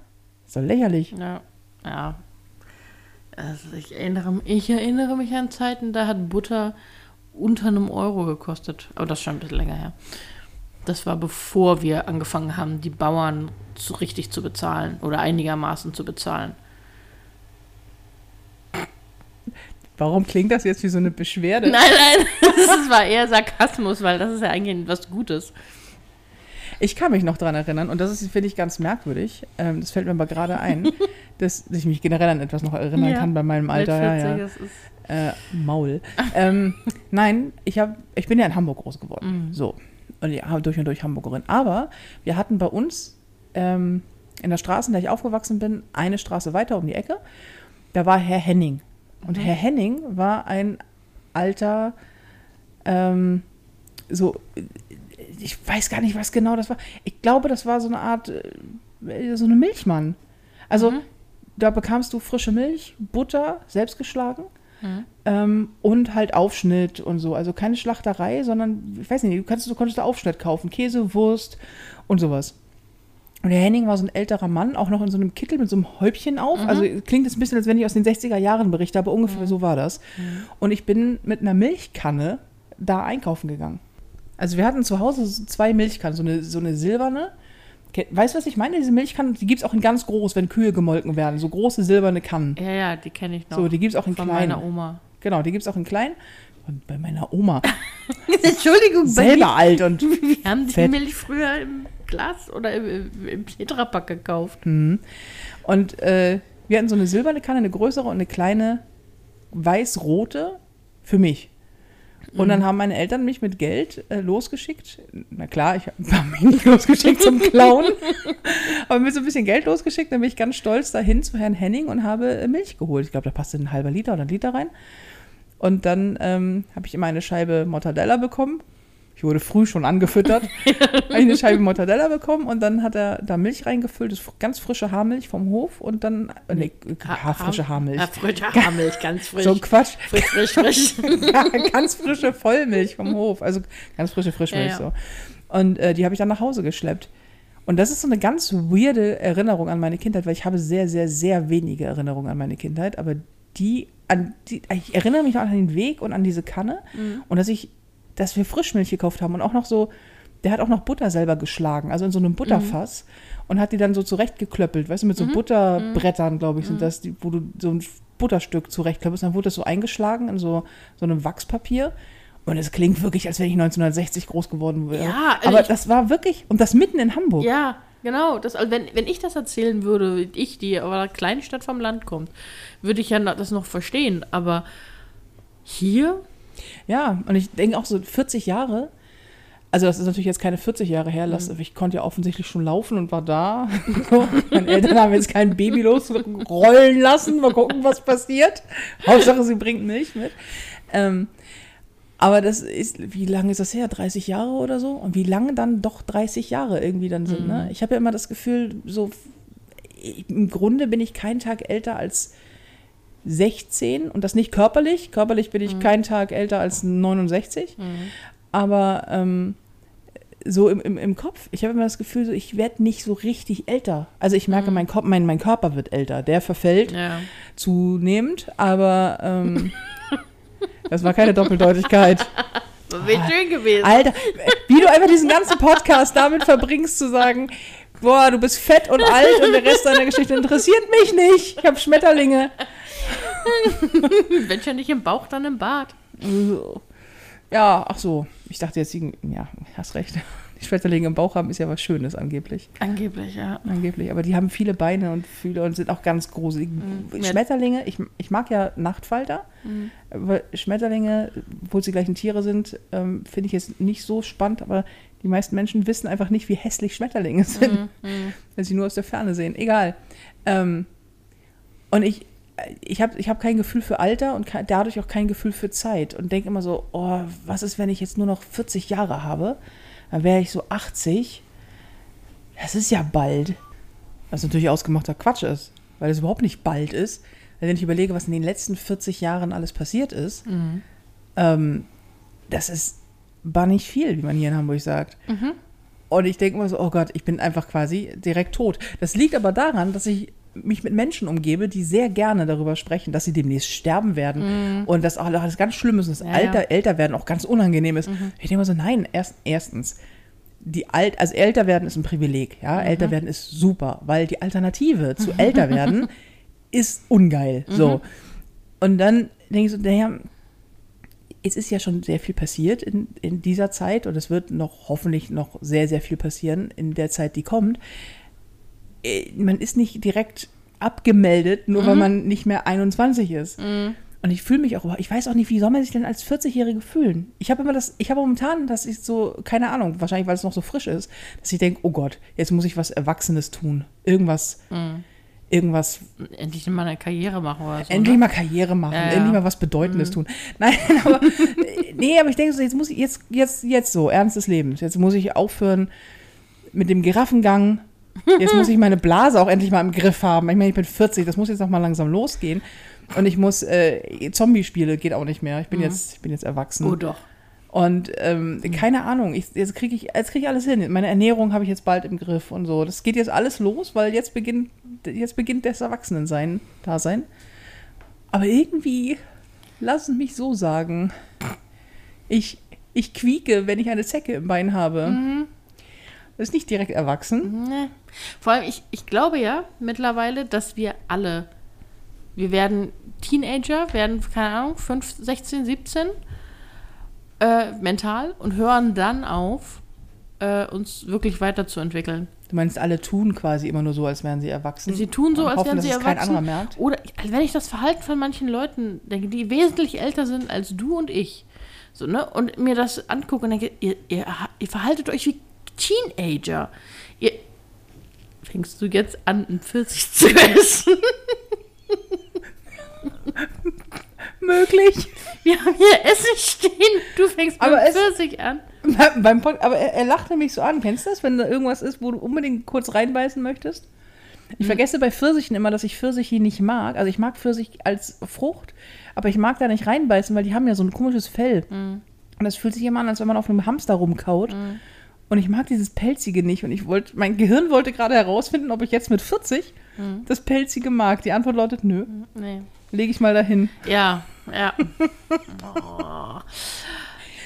Ist doch lächerlich. Ja. Ja. Also ich, erinnere, ich erinnere mich an Zeiten, da hat Butter unter einem Euro gekostet. Aber das ist schon ein bisschen länger her. Das war bevor wir angefangen haben, die Bauern zu, richtig zu bezahlen oder einigermaßen zu bezahlen. Warum klingt das jetzt wie so eine Beschwerde? Nein, nein, das war eher Sarkasmus, weil das ist ja eigentlich was Gutes. Ich kann mich noch dran erinnern, und das ist, finde ich, ganz merkwürdig. Ähm, das fällt mir aber gerade ein, dass ich mich generell an etwas noch erinnern Ja. kann bei meinem Alter. Ja, ja. Äh, Maul. ähm, nein, ich, hab, ich bin ja in Hamburg groß geworden. Mhm. So. Und ja, durch und durch Hamburgerin. Aber wir hatten bei uns ähm, in der Straße, in der ich aufgewachsen bin, eine Straße weiter um die Ecke. Da war Herr Henning. Und Mhm. Herr Henning war ein alter, ähm, so, ich weiß gar nicht, was genau das war. Ich glaube, das war so eine Art, äh, so eine Milchmann. Also, Mhm. da bekamst du frische Milch, Butter, selbst geschlagen. Mhm. Ähm, und halt Aufschnitt und so. Also keine Schlachterei, sondern, ich weiß nicht, du, kannst, du konntest da Aufschnitt kaufen. Käse, Wurst und sowas. Und der Henning war so ein älterer Mann, auch noch in so einem Kittel mit so einem Häubchen auf. Also klingt es ein bisschen, als wenn ich aus den 60er Jahren berichte, aber ungefähr so war das. Und ich bin mit einer Milchkanne da einkaufen gegangen. Also wir hatten zu Hause so zwei Milchkannen, so eine, so eine silberne. Weißt du, was ich meine? Diese Milchkannen, die gibt es auch in ganz groß, wenn Kühe gemolken werden. So große silberne Kannen. ja, ja, die kenne ich noch. So, die gibt es auch in von klein. meiner Oma. Genau, die gibt es auch in klein. Und bei meiner Oma. Entschuldigung, Selber alt und. Wir haben die Fett. Milch früher im Glas oder im, im Tetrapack gekauft. Mhm. Und äh, wir hatten so eine silberne Kanne, eine größere und eine kleine weiß-rote für mich. Und dann haben meine Eltern mich mit Geld äh, losgeschickt. Na klar, ich habe mich nicht losgeschickt zum Klauen, aber mit so ein bisschen Geld losgeschickt. Dann bin ich ganz stolz dahin zu Herrn Henning und habe äh, Milch geholt. Ich glaube, da passte ein halber Liter oder ein Liter rein. Und dann ähm, habe ich immer eine Scheibe Mortadella bekommen. Ich wurde früh schon angefüttert. habe ich eine Scheibe Mortadella bekommen und dann hat er da Milch reingefüllt, das ganz frische Haarmilch vom Hof und dann, äh, nee, ha frische Haarmilch. Ja, frische Haarmilch, ganz frisch. So ein Quatsch. frisch, frisch, frisch. Ganz frische Vollmilch vom Hof. Also ganz frische Frischmilch Ja, ja. so. Und äh, die habe ich dann nach Hause geschleppt. Und das ist so eine ganz weirde Erinnerung an meine Kindheit, weil ich habe sehr, sehr, sehr wenige Erinnerungen an meine Kindheit, aber die, an die, ich erinnere mich noch an den Weg und an diese Kanne Mhm. und dass ich, dass wir Frischmilch gekauft haben und auch noch so, der hat auch noch Butter selber geschlagen, also in so einem Butterfass und hat die dann so zurechtgeklöppelt, weißt du, mit so Butterbrettern, glaube ich, sind das, die, wo du so ein Butterstück zurechtklöppelst, dann wurde das so eingeschlagen in so, so einem Wachspapier. Und es klingt wirklich, als wenn ich 1960 groß geworden wäre. Ja, also aber ich- das war wirklich, und das mitten in Hamburg. Ja, genau. Das, also wenn, wenn ich das erzählen würde, ich, die aus einer kleinen Stadt vom Land kommt, würde ich ja das noch verstehen. Aber hier? Ja, und ich denke auch so 40 Jahre. Also das ist natürlich jetzt keine 40 Jahre her, lass, ich konnte ja offensichtlich schon laufen und war da. Meine Eltern haben jetzt kein Baby losrollen lassen, mal gucken, was passiert. Hauptsache, sie bringt Milch mit. Ähm, aber das ist, wie lange ist das her? 30 Jahre oder so? Und wie lange dann doch 30 Jahre irgendwie dann sind, ne? Ich habe ja immer das Gefühl, so im Grunde bin ich keinen Tag älter als 16 und das nicht körperlich. Körperlich bin ich keinen Tag älter als 69. Aber ähm, so im, im, im Kopf, ich habe immer das Gefühl, so, ich werde nicht so richtig älter. Also ich merke, mein, Kopf, mein, mein Körper wird älter. Der verfällt Ja. zunehmend, aber ähm, das war keine Doppeldeutigkeit. Wäre schön gewesen. Alter, wie du einfach diesen ganzen Podcast damit verbringst, zu sagen, boah, du bist fett und alt und der Rest deiner Geschichte interessiert mich nicht. Ich habe Schmetterlinge. Wenn schon nicht im Bauch, dann im Bart. Ja, ach so. Ich dachte jetzt, ja, hast recht. Die Schmetterlinge im Bauch haben ist ja was Schönes angeblich. Angeblich, ja. Angeblich. Aber die haben viele Beine und Fühler und sind auch ganz gruselig. Mhm. Schmetterlinge, ich, ich mag ja Nachtfalter, Mhm. aber Schmetterlinge, obwohl sie gleichen Tiere sind, ähm, finde ich jetzt nicht so spannend, aber die meisten Menschen wissen einfach nicht, wie hässlich Schmetterlinge sind, Mhm. Mhm. wenn sie nur aus der Ferne sehen. Egal. Ähm, und ich, ich habe ich hab kein Gefühl für Alter und ke- dadurch auch kein Gefühl für Zeit und denke immer so, oh, was ist, wenn ich jetzt nur noch 40 Jahre habe? Dann wäre ich so 80. Das ist ja bald. Was natürlich ausgemachter Quatsch ist, weil es überhaupt nicht bald ist. Weil Wenn ich überlege, was in den letzten 40 Jahren alles passiert ist, Mhm. ähm, das ist war nicht viel, wie man hier in Hamburg sagt. Mhm. Und ich denke immer so, oh Gott, ich bin einfach quasi direkt tot. Das liegt aber daran, dass ich mich mit Menschen umgebe, die sehr gerne darüber sprechen, dass sie demnächst sterben werden und dass auch alles ganz schlimm ist und das Mhm. Ja, Alter, ja. älter werden auch ganz unangenehm ist. Ich denke immer so, nein, erst, erstens, die alt, also älter werden ist ein Privileg, ja, Mhm. älter werden ist super, weil die Alternative zu älter werden ist ungeil, Mhm. so. Und dann denke ich so, naja, es ist ja schon sehr viel passiert in, in dieser Zeit und es wird noch hoffentlich noch sehr, sehr viel passieren in der Zeit, die kommt. Äh, Man ist nicht direkt abgemeldet, nur weil man nicht mehr 21 ist. Und ich fühle mich auch, ich weiß auch nicht, wie soll man sich denn als 40-Jährige fühlen? Ich habe immer das, ich habe momentan, dass ich so, keine Ahnung, wahrscheinlich, weil es noch so frisch ist, dass ich denke, oh Gott, jetzt muss ich was Erwachsenes tun. Irgendwas, irgendwas Endlich mal eine Karriere machen oder so. Endlich ne? mal Karriere machen, Ja, ja. endlich mal was Bedeutendes tun. Nein, aber nee, aber ich denke so, jetzt muss ich jetzt jetzt jetzt so ernst des Lebens. Jetzt muss ich aufhören mit dem Giraffengang. Jetzt muss ich meine Blase auch endlich mal im Griff haben. Ich meine, ich bin 40, das muss jetzt auch mal langsam losgehen. Und ich muss äh, Zombie-Spiele geht auch nicht mehr. Ich bin jetzt ich bin jetzt erwachsen. Oh doch. Und ähm, keine Ahnung, ich, jetzt kriege ich, jetzt krieg ich alles hin. Meine Ernährung habe ich jetzt bald im Griff und so. Das geht jetzt alles los, weil jetzt beginnt, jetzt beginnt das Erwachsenensein, Dasein. Aber irgendwie, lass es mich so sagen, ich, ich quieke, wenn ich eine Zecke im Bein habe. Das ist nicht direkt erwachsen. Nee. Vor allem, ich, ich glaube ja mittlerweile, dass wir alle, wir werden Teenager, werden, keine Ahnung, 5, 16, 17 äh, mental und hören dann auf, äh, uns wirklich weiterzuentwickeln. Du meinst, alle tun quasi immer nur so, als wären sie erwachsen. Sie tun so, als hoffen, wären sie es kein erwachsen. anderer merkt. Oder also wenn ich das Verhalten von manchen Leuten denke, die wesentlich älter sind als du und ich, so, ne, und mir das angucke und denke, ihr, ihr, ihr verhaltet euch wie Teenager. Ihr, fängst du jetzt an, ein 40 zu essen? Möglich. Wir haben hier Essen stehen, du fängst Aber mit 40 an. Beim, beim Pod aber er, er lachte mich so an. Kennst du das, wenn da irgendwas ist, wo du unbedingt kurz reinbeißen möchtest? Ich vergesse bei Pfirsichen immer, dass ich Pfirsiche nicht mag. Also ich mag Pfirsich als Frucht, aber ich mag da nicht reinbeißen, weil die haben ja so ein komisches Fell. Und das fühlt sich immer an, als wenn man auf einem Hamster rumkaut. Und ich mag dieses Pelzige nicht. Und ich wollte, mein Gehirn wollte gerade herausfinden, ob ich jetzt mit 40 das Pelzige mag. Die Antwort lautet nö. Nee. Lege ich mal dahin. Ja, ja. Oh.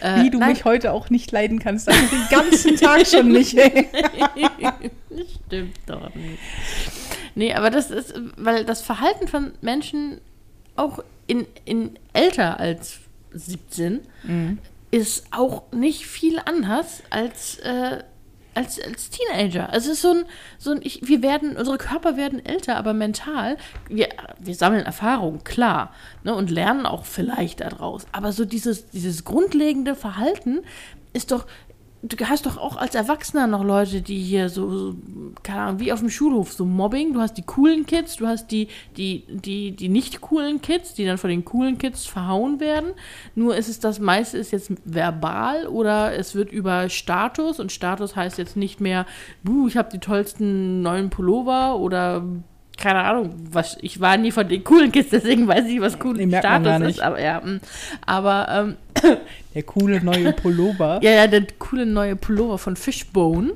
Wie du nein. mich heute auch nicht leiden kannst. Also den ganzen Tag schon nicht. Stimmt doch nicht. Nee, aber das ist, weil das Verhalten von Menschen auch in, in älter als 17 ist auch nicht viel anders als, äh, als, als Teenager. Also es ist so ein, so ein ich, wir werden, unsere Körper werden älter, aber mental, wir, wir sammeln Erfahrung, klar, ne, und lernen auch vielleicht daraus. Aber so dieses, dieses grundlegende Verhalten ist doch, du hast doch auch als Erwachsener noch Leute, die hier so, so keine Ahnung, wie auf dem Schulhof, so Mobbing. Du hast die coolen Kids, du hast die, die, die, die nicht coolen Kids, die dann von den coolen Kids verhauen werden. Nur ist es das meiste ist jetzt verbal oder es wird über Status und Status heißt jetzt nicht mehr, buh, ich habe die tollsten neuen Pullover oder keine Ahnung, was, ich war nie von den coolen Kids, deswegen weiß ich, was cool Nee, Status ist. Aber ja, mm. aber ähm, Der coole neue Pullover. ja, ja, der coole neue Pullover von Fishbone.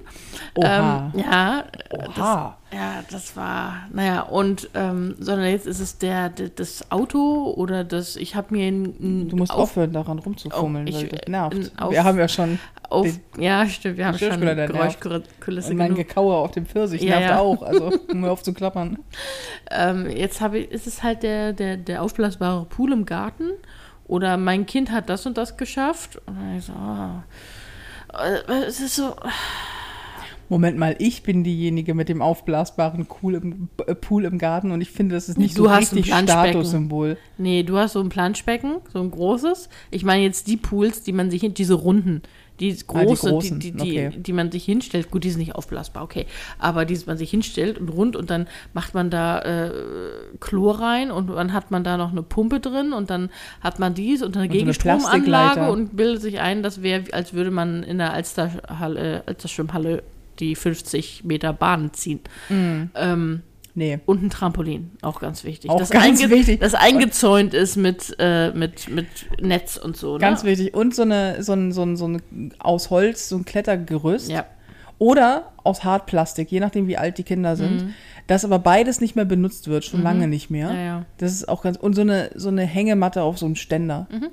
Oha. Ähm, ja, Oha. ja, das war, naja, und, ähm, sondern jetzt ist es der, der das Auto oder das, ich habe mir ein, Du musst auf, aufhören, daran rumzufummeln, Oh, ich- weil das nervt. äh, auf- Wir haben ja schon auf, ja, stimmt, wir haben schon. Geräuschkulisse und mein. Gekauer auf dem Pfirsich Ja, nervt ja. auch. Also, um auf zu klappern. Ähm, jetzt habe ich, ist es halt der, der, der aufblasbare Pool im Garten oder mein Kind hat das und das geschafft. Und dann ich so. Äh, es ist so, Moment mal, ich bin diejenige mit dem aufblasbaren Pool im, äh, Pool im Garten und ich finde, das ist nicht Du so hast ein richtig Planschbecken. Statussymbol. nee, du hast so ein Planschbecken, so ein großes. Ich meine jetzt die Pools, die man sich diese runden, die Ah, die große, die, großen, die, die, okay. die man sich hinstellt. Gut, die sind nicht aufblasbar, okay. Aber die man sich hinstellt und rund und dann macht man da äh, Chlor rein und dann hat man da noch eine Pumpe drin und dann hat man dies und eine so eine Gegenstromanlage Plastikleiter. und bildet sich ein, das wäre, als würde man in der Alsterhalle, Alsterschwimmhalle die 50 Meter Bahn ziehen. Ähm, Nee. und ein Trampolin, auch ganz wichtig. Auch das ganz wichtig. Das eingezäunt ist mit, äh, mit, mit Netz und so. Ganz ne? wichtig. Und so eine, so ein, so ein, so ein aus Holz, so ein Klettergerüst. Ja. Oder aus Hartplastik, je nachdem, wie alt die Kinder sind. Das aber beides nicht mehr benutzt wird, schon lange nicht mehr. Mhm. Ja, ja. Das ist auch ganz. Und so eine, so eine Hängematte auf so einem Ständer. Mhm.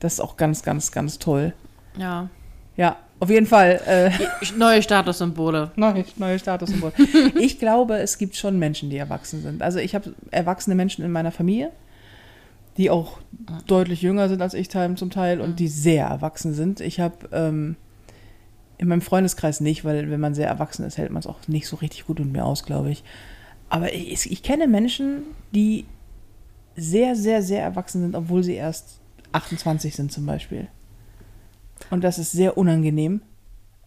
Das ist auch ganz, ganz, ganz toll. ja. Ja, auf jeden Fall. Äh, Neue Statussymbole. neue, neue Statussymbol. ich glaube, es gibt schon Menschen, die erwachsen sind. Also ich habe erwachsene Menschen in meiner Familie, die auch deutlich jünger sind als ich zum Teil und die sehr erwachsen sind. Ich habe ähm, in meinem Freundeskreis nicht, weil wenn man sehr erwachsen ist, hält man es auch nicht so richtig gut mit mir aus, glaube ich. Aber ich, ich kenne Menschen, die sehr, sehr, sehr erwachsen sind, obwohl sie erst 28 sind zum Beispiel. Und das ist sehr unangenehm.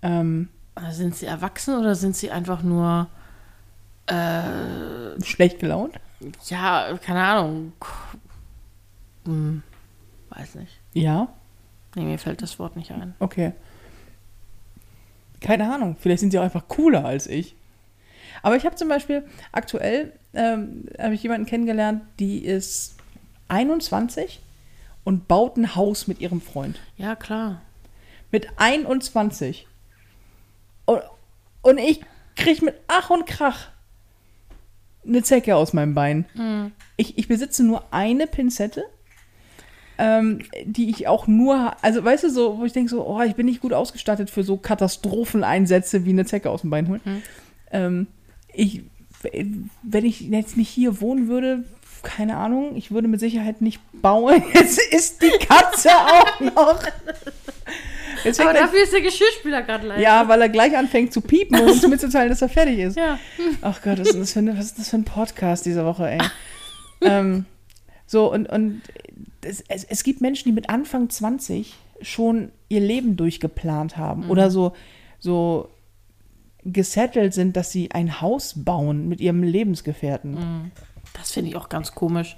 Ähm, Sind sie erwachsen oder sind sie einfach nur, schlecht gelaunt. ja, keine Ahnung. Hm, weiß nicht. Ja, Nee, mir fällt das Wort nicht ein. okay. Keine Ahnung, vielleicht sind sie auch einfach cooler als ich. Aber ich habe zum Beispiel aktuell, ähm, habe ich jemanden kennengelernt, die ist 21 und baut ein Haus mit ihrem Freund. Ja, klar. Mit 21. Und, und ich kriege mit Ach und Krach eine Zecke aus meinem Bein. Ich, ich besitze nur eine Pinzette, ähm, die ich auch nur, also weißt du, so, wo ich denke so, oh, ich bin nicht gut ausgestattet für so Katastropheneinsätze wie eine Zecke aus dem Bein holen. Ähm, ich, wenn ich jetzt nicht hier wohnen würde, keine Ahnung, ich würde mit Sicherheit nicht bauen. Jetzt ist die Katze auch noch. Jetzt Aber er- dafür ist der Geschirrspüler gerade leise. ja, weil er gleich anfängt zu piepen, um uns mitzuteilen, dass er fertig ist. Ja. Ach Gott, was ist das für, eine, was ist das für ein Podcast diese Woche, ey? ähm, so, und, und es, es, es gibt Menschen, die mit Anfang 20 schon ihr Leben durchgeplant haben oder so, so gesettelt sind, dass sie ein Haus bauen mit ihrem Lebensgefährten. Das finde ich auch ganz komisch.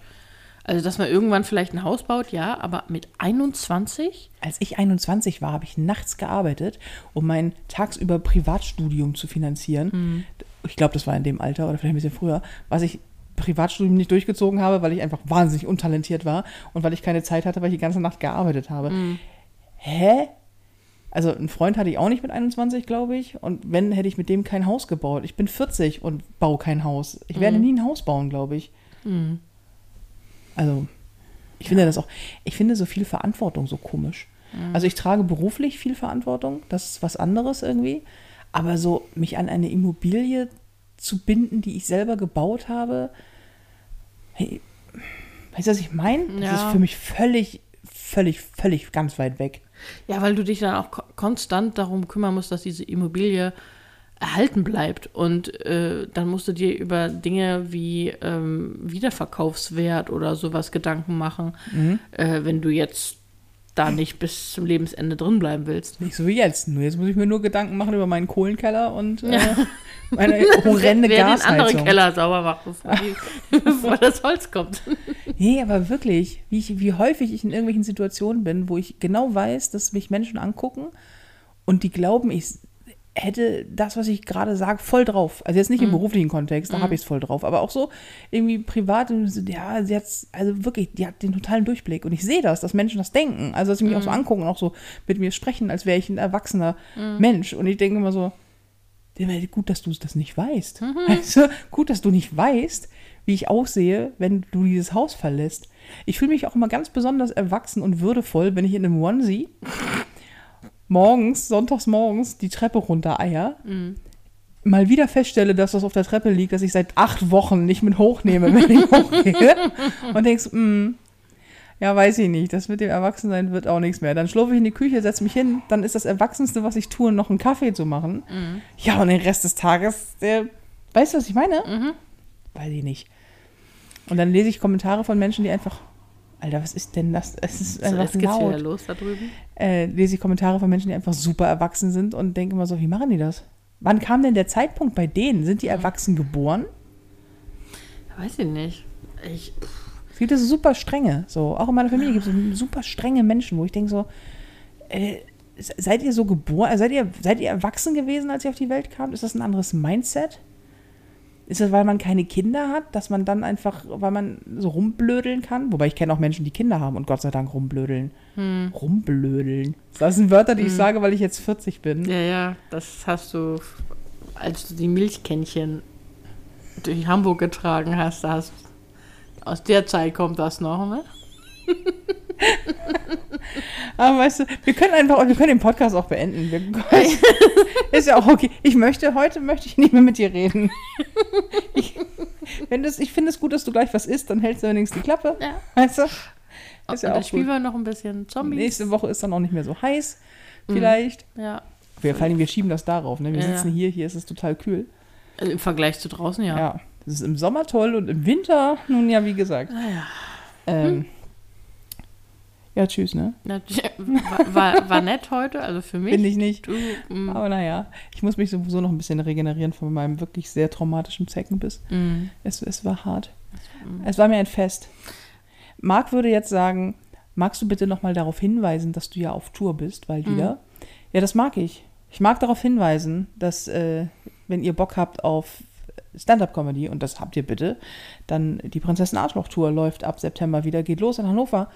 Also, dass man irgendwann vielleicht ein Haus baut, ja, aber mit 21? Als ich 21 war, habe ich nachts gearbeitet, um mein tagsüber Privatstudium zu finanzieren. Ich glaube, das war in dem Alter oder vielleicht ein bisschen früher, was ich Privatstudium nicht durchgezogen habe, weil ich einfach wahnsinnig untalentiert war und weil ich keine Zeit hatte, weil ich die ganze Nacht gearbeitet habe. Hä? Also einen Freund hatte ich auch nicht mit 21, glaube ich. Und wenn, hätte ich mit dem kein Haus gebaut. Ich bin 40 und baue kein Haus. Ich werde nie ein Haus bauen, glaube ich. Also, ich finde das auch, ich finde so viel Verantwortung so komisch. Also ich trage beruflich viel Verantwortung, das ist was anderes irgendwie. Aber so mich an eine Immobilie zu binden, die ich selber gebaut habe, hey, weißt du, was ich meine? Das Ja. ist für mich völlig, völlig, völlig ganz weit weg. Ja, weil du dich dann auch ko konstant darum kümmern musst, dass diese Immobilie erhalten bleibt. Und äh, dann musst du dir über Dinge wie ähm, Wiederverkaufswert oder sowas Gedanken machen, äh, wenn du jetzt da nicht bis zum Lebensende drin bleiben willst. Nicht so wie jetzt. Nur jetzt muss ich mir nur Gedanken machen über meinen Kohlenkeller und äh, meine horrende Wer den Gasheizung. anderen Keller sauber macht, bevor, die, bevor das Holz kommt. Nee, aber wirklich, wie, ich, wie häufig ich in irgendwelchen Situationen bin, wo ich genau weiß, dass mich Menschen angucken und die glauben, ich, hätte das, was ich gerade sage, voll drauf. Also jetzt nicht im beruflichen Kontext, da habe ich es voll drauf, aber auch so irgendwie privat, ja, sie hat also wirklich, die hat den totalen Durchblick. Und ich sehe das, dass Menschen das denken. Also dass sie mich auch so angucken und auch so mit mir sprechen, als wäre ich ein erwachsener Mensch. Und ich denke immer so, gut, dass du das nicht weißt. Also, gut, dass du nicht weißt, wie ich aussehe, wenn du dieses Haus verlässt. Ich fühle mich auch immer ganz besonders erwachsen und würdevoll, wenn ich in einem Onesie morgens, sonntags morgens, die Treppe runter eier. Mal wieder feststelle, dass das auf der Treppe liegt, dass ich seit acht Wochen nicht mit hochnehme, wenn ich hochgehe. und denkst, mh, ja, weiß ich nicht, das mit dem Erwachsensein wird auch nichts mehr. Dann schlurfe ich in die Küche, setze mich hin, dann ist das Erwachsenste, was ich tue, noch einen Kaffee zu machen. Ja, und den Rest des Tages, der, weißt du, was ich meine? Weiß ich nicht. Und dann lese ich Kommentare von Menschen, die einfach, Alter, was ist denn das? Es ist So, einfach jetzt geht's wieder laut. los da drüben. Äh, lese ich Kommentare von Menschen, die einfach super erwachsen sind und denke immer so, wie machen die das? Wann kam denn der Zeitpunkt bei denen? Sind die erwachsen geboren? Weiß ich nicht. Ich, Es gibt so super strenge, so auch in meiner Familie gibt es so super strenge Menschen, wo ich denke so, äh, seid ihr so geboren, äh, seid ihr, seid ihr erwachsen gewesen, als ihr auf die Welt kamt? Ist das ein anderes Mindset? Ist das, weil man keine Kinder hat, dass man dann einfach, weil man so rumblödeln kann? Wobei ich kenne auch Menschen, die Kinder haben und Gott sei Dank rumblödeln. Rumblödeln. Das sind Wörter, die ich sage, weil ich jetzt 40 bin. ja, ja, das hast du, als du die Milchkännchen durch Hamburg getragen hast, da hast aus der Zeit kommt das noch, ne? Aber weißt du, wir können einfach, wir können den Podcast auch beenden. Ist ja auch okay. Ich möchte, heute möchte ich nicht mehr mit dir reden. Ich, wenn das, ich finde es gut, dass du gleich was isst, dann hältst du wenigstens die Klappe. Ja. Weißt du? Ist ja dann auch spielen gut. wir noch ein bisschen Zombies. Nächste Woche ist dann auch nicht mehr so heiß. Vielleicht. Ja. Wir, vor allem, wir schieben das darauf. Ne? Wir Ja, sitzen hier, hier ist es total kühl. Also Im Vergleich zu draußen, ja. Ja. Das ist im Sommer toll und im Winter, nun ja, wie gesagt. Ah, ja. Ähm, Ja, tschüss, ne? Na, War, war, nett heute, also für mich. Bin ich nicht. Du, mm, Aber naja, ich muss mich sowieso noch ein bisschen regenerieren von meinem wirklich sehr traumatischen Zeckenbiss. mm, Es, es war hart. Es war mir ein Fest. Marc würde jetzt sagen, magst du bitte nochmal darauf hinweisen, dass du ja auf Tour bist, bald wieder? Ja, das mag ich. Ich mag darauf hinweisen, dass, äh, wenn ihr Bock habt auf Stand-Up-Comedy, und das habt ihr bitte, dann die Prinzessin Arschloch-Tour läuft ab September wieder, geht los in Hannover.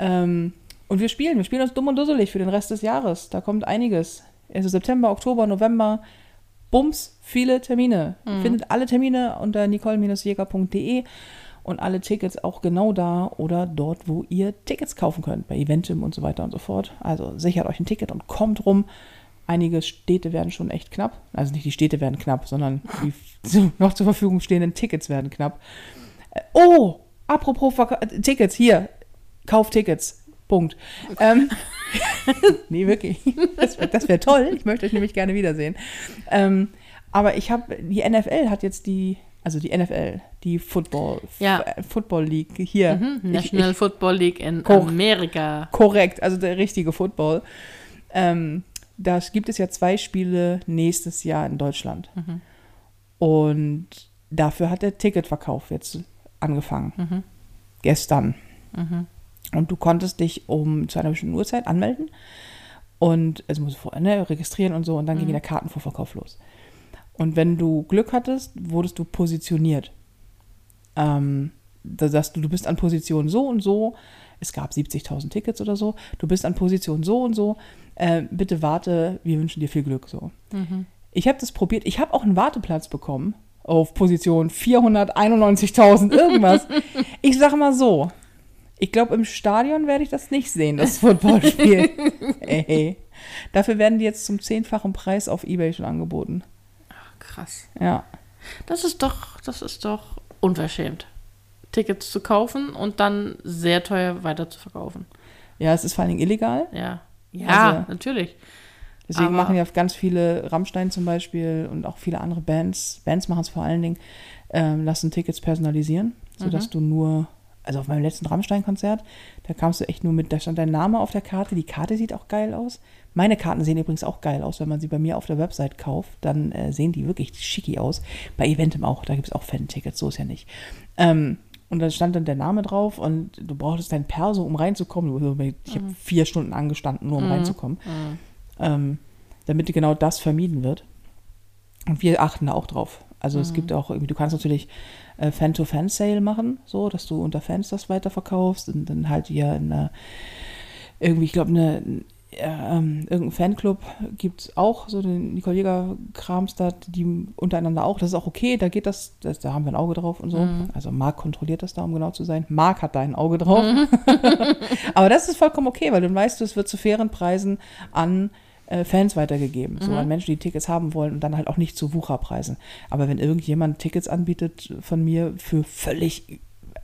Ähm, und wir spielen, wir spielen uns dumm und dusselig für den Rest des Jahres. Da kommt einiges. Also September, Oktober, November, Bums, viele Termine. Ihr findet alle Termine unter nicole-jäger.de und alle Tickets auch genau da oder dort, wo ihr Tickets kaufen könnt, bei Eventim und so weiter und so fort. Also sichert euch ein Ticket und kommt rum. Einige Städte werden schon echt knapp. Also nicht die Städte werden knapp, sondern die noch zur Verfügung stehenden Tickets werden knapp. Äh, Oh, apropos Verka Tickets, hier, kauft Tickets. Punkt. Ähm, nee, wirklich. Das, wär- wäre toll. Ich möchte euch nämlich gerne wiedersehen. Ähm, aber ich habe, die NFL hat jetzt die, also die NFL, die Football, Ja. F- Football League hier. mhm, Ich- National ich, Football League in Koch. Amerika. Korrekt, also der richtige Football. Ähm, da gibt es ja zwei Spiele nächstes Jahr in Deutschland. Und dafür hat der Ticketverkauf jetzt angefangen. Gestern. Und du konntest dich um zu einer bestimmten Uhrzeit anmelden und also musst du vorher ne, registrieren und so und dann ging der Kartenvorverkauf los. Und wenn du Glück hattest, wurdest du positioniert. Ähm, da sagst du, du bist an Position so und so. Es gab 70.000 Tickets oder so. Du bist an Position so und so. Äh, bitte warte, wir wünschen dir viel Glück. So. Ich habe das probiert. Ich habe auch einen Warteplatz bekommen auf Position 491.000 irgendwas. ich sage mal so, ich glaube, im Stadion werde ich das nicht sehen, das Footballspiel. Ey. Dafür werden die jetzt zum zehnfachen Preis auf Ebay schon angeboten. Krass. Ja. Das ist doch, das ist doch unverschämt. Tickets zu kaufen und dann sehr teuer weiter zu verkaufen. Ja, es ist vor allen Dingen illegal. Ja. Ja, Also- natürlich. Deswegen Aber- machen ja ganz viele, Rammstein zum Beispiel und auch viele andere Bands, Bands machen es vor allen Dingen, ähm, lassen Tickets personalisieren, sodass Mhm. du nur, also auf meinem letzten Rammstein-Konzert, da kamst du echt nur mit, da stand dein Name auf der Karte, die Karte sieht auch geil aus. Meine Karten sehen übrigens auch geil aus, wenn man sie bei mir auf der Website kauft, dann äh, sehen die wirklich schicki aus. Bei Eventim auch, da gibt es auch Fan-Tickets, so ist ja nicht. Ähm, und da stand dann der Name drauf und du brauchtest dein Perso, um reinzukommen. Ich habe vier Stunden angestanden, nur um reinzukommen. Ähm, damit genau das vermieden wird. Und wir achten da auch drauf. Also es gibt auch irgendwie, du kannst natürlich äh, Fan-to-Fan-Sale machen, so, dass du unter Fans das weiterverkaufst und dann halt hier in einer, irgendwie, ich glaube, eine, äh, ähm, irgendein Fanclub gibt es auch, so den Nicole Jäger-Krams da, die untereinander auch, das ist auch okay, da geht das, das da haben wir ein Auge drauf und so. Also Marc kontrolliert das da, um genau zu sein. Marc hat da ein Auge drauf. Aber das ist vollkommen okay, weil dann weißt du, es wird zu fairen Preisen an Fans weitergegeben, so an Menschen, die Tickets haben wollen und dann halt auch nicht zu Wucherpreisen. Aber wenn irgendjemand Tickets anbietet von mir für völlig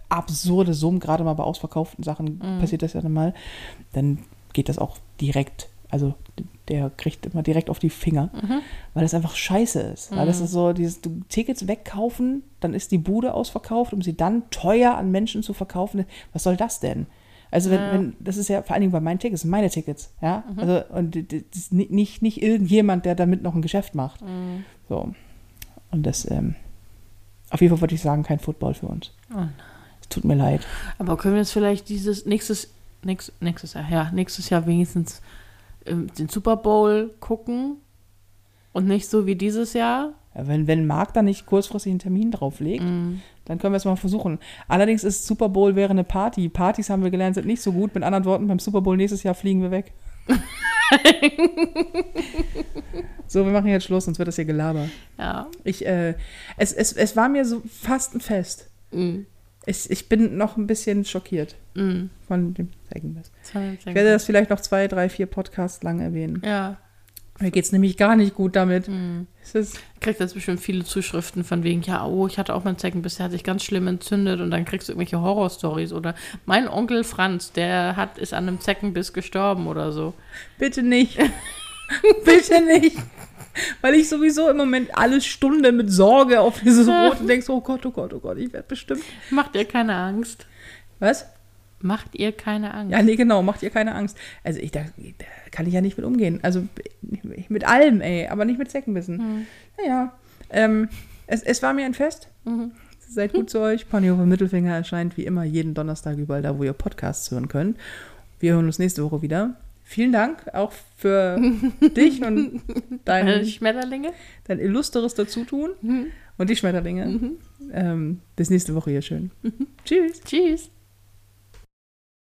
absurde Summen, gerade mal bei ausverkauften Sachen passiert das ja dann mal, dann geht das auch direkt. Also der kriegt immer direkt auf die Finger, weil das einfach scheiße ist. Weil das ist so, dieses du Tickets wegkaufen, dann ist die Bude ausverkauft, um sie dann teuer an Menschen zu verkaufen. Was soll das denn? Also wenn, Ja. wenn das ist ja vor allen Dingen bei meinen Tickets, meine Tickets, ja. Also und nicht, nicht irgendjemand, der damit noch ein Geschäft macht. So. Und das, ähm, auf jeden Fall würde ich sagen, kein Football für uns. Oh nein. Es tut mir leid. Aber können wir jetzt vielleicht dieses nächstes, nächstes, nächstes Jahr, ja, nächstes Jahr wenigstens ähm, den Super Bowl gucken und nicht so wie dieses Jahr? Ja, Wenn, wenn Marc da nicht kurzfristig einen Termin drauflegt, Mm. dann können wir es mal versuchen. Allerdings ist Super Bowl wäre eine Party. Partys haben wir gelernt, sind nicht so gut. Mit anderen Worten, beim Super Bowl nächstes Jahr fliegen wir weg. so, wir machen jetzt Schluss, sonst wird das hier Gelaber. Ja. Ich, äh, es, es, es war mir so fast ein Fest. Mm. Ich, ich bin noch ein bisschen schockiert Mm. von dem sehr Ich werde das vielleicht noch zwei, drei, vier Podcasts lang erwähnen. Ja. Mir geht es nämlich gar nicht gut damit. Ist, Kriegt jetzt bestimmt viele Zuschriften von wegen, ja, oh, ich hatte auch meinen Zeckenbiss, der hat sich ganz schlimm entzündet und dann kriegst du irgendwelche Horrorstories oder mein Onkel Franz, der hat, ist an einem Zeckenbiss gestorben oder so. bitte nicht. bitte nicht. Weil ich sowieso im Moment alle Stunde mit Sorge auf dieses Rote denkst, oh Gott, oh Gott, oh Gott, ich werde bestimmt. Macht ihr keine Angst? Was? Macht ihr keine Angst? Ja, nee, genau, macht ihr keine Angst. Also ich, da, da kann ich ja nicht mit umgehen. Also mit allem, ey, aber nicht mit Zeckenbissen. Hm. Naja, ähm, es, es war mir ein Fest. Mhm. Seid gut zu euch. Ponyhofer Mittelfinger erscheint wie immer jeden Donnerstag überall da, wo ihr Podcasts hören könnt. Wir hören uns nächste Woche wieder. Vielen Dank auch für dich und Äh, dein, Schmetterlinge? dein illustres Dazutun Mhm. und die Schmetterlinge. Ähm, bis nächste Woche hier schön. Tschüss. Tschüss.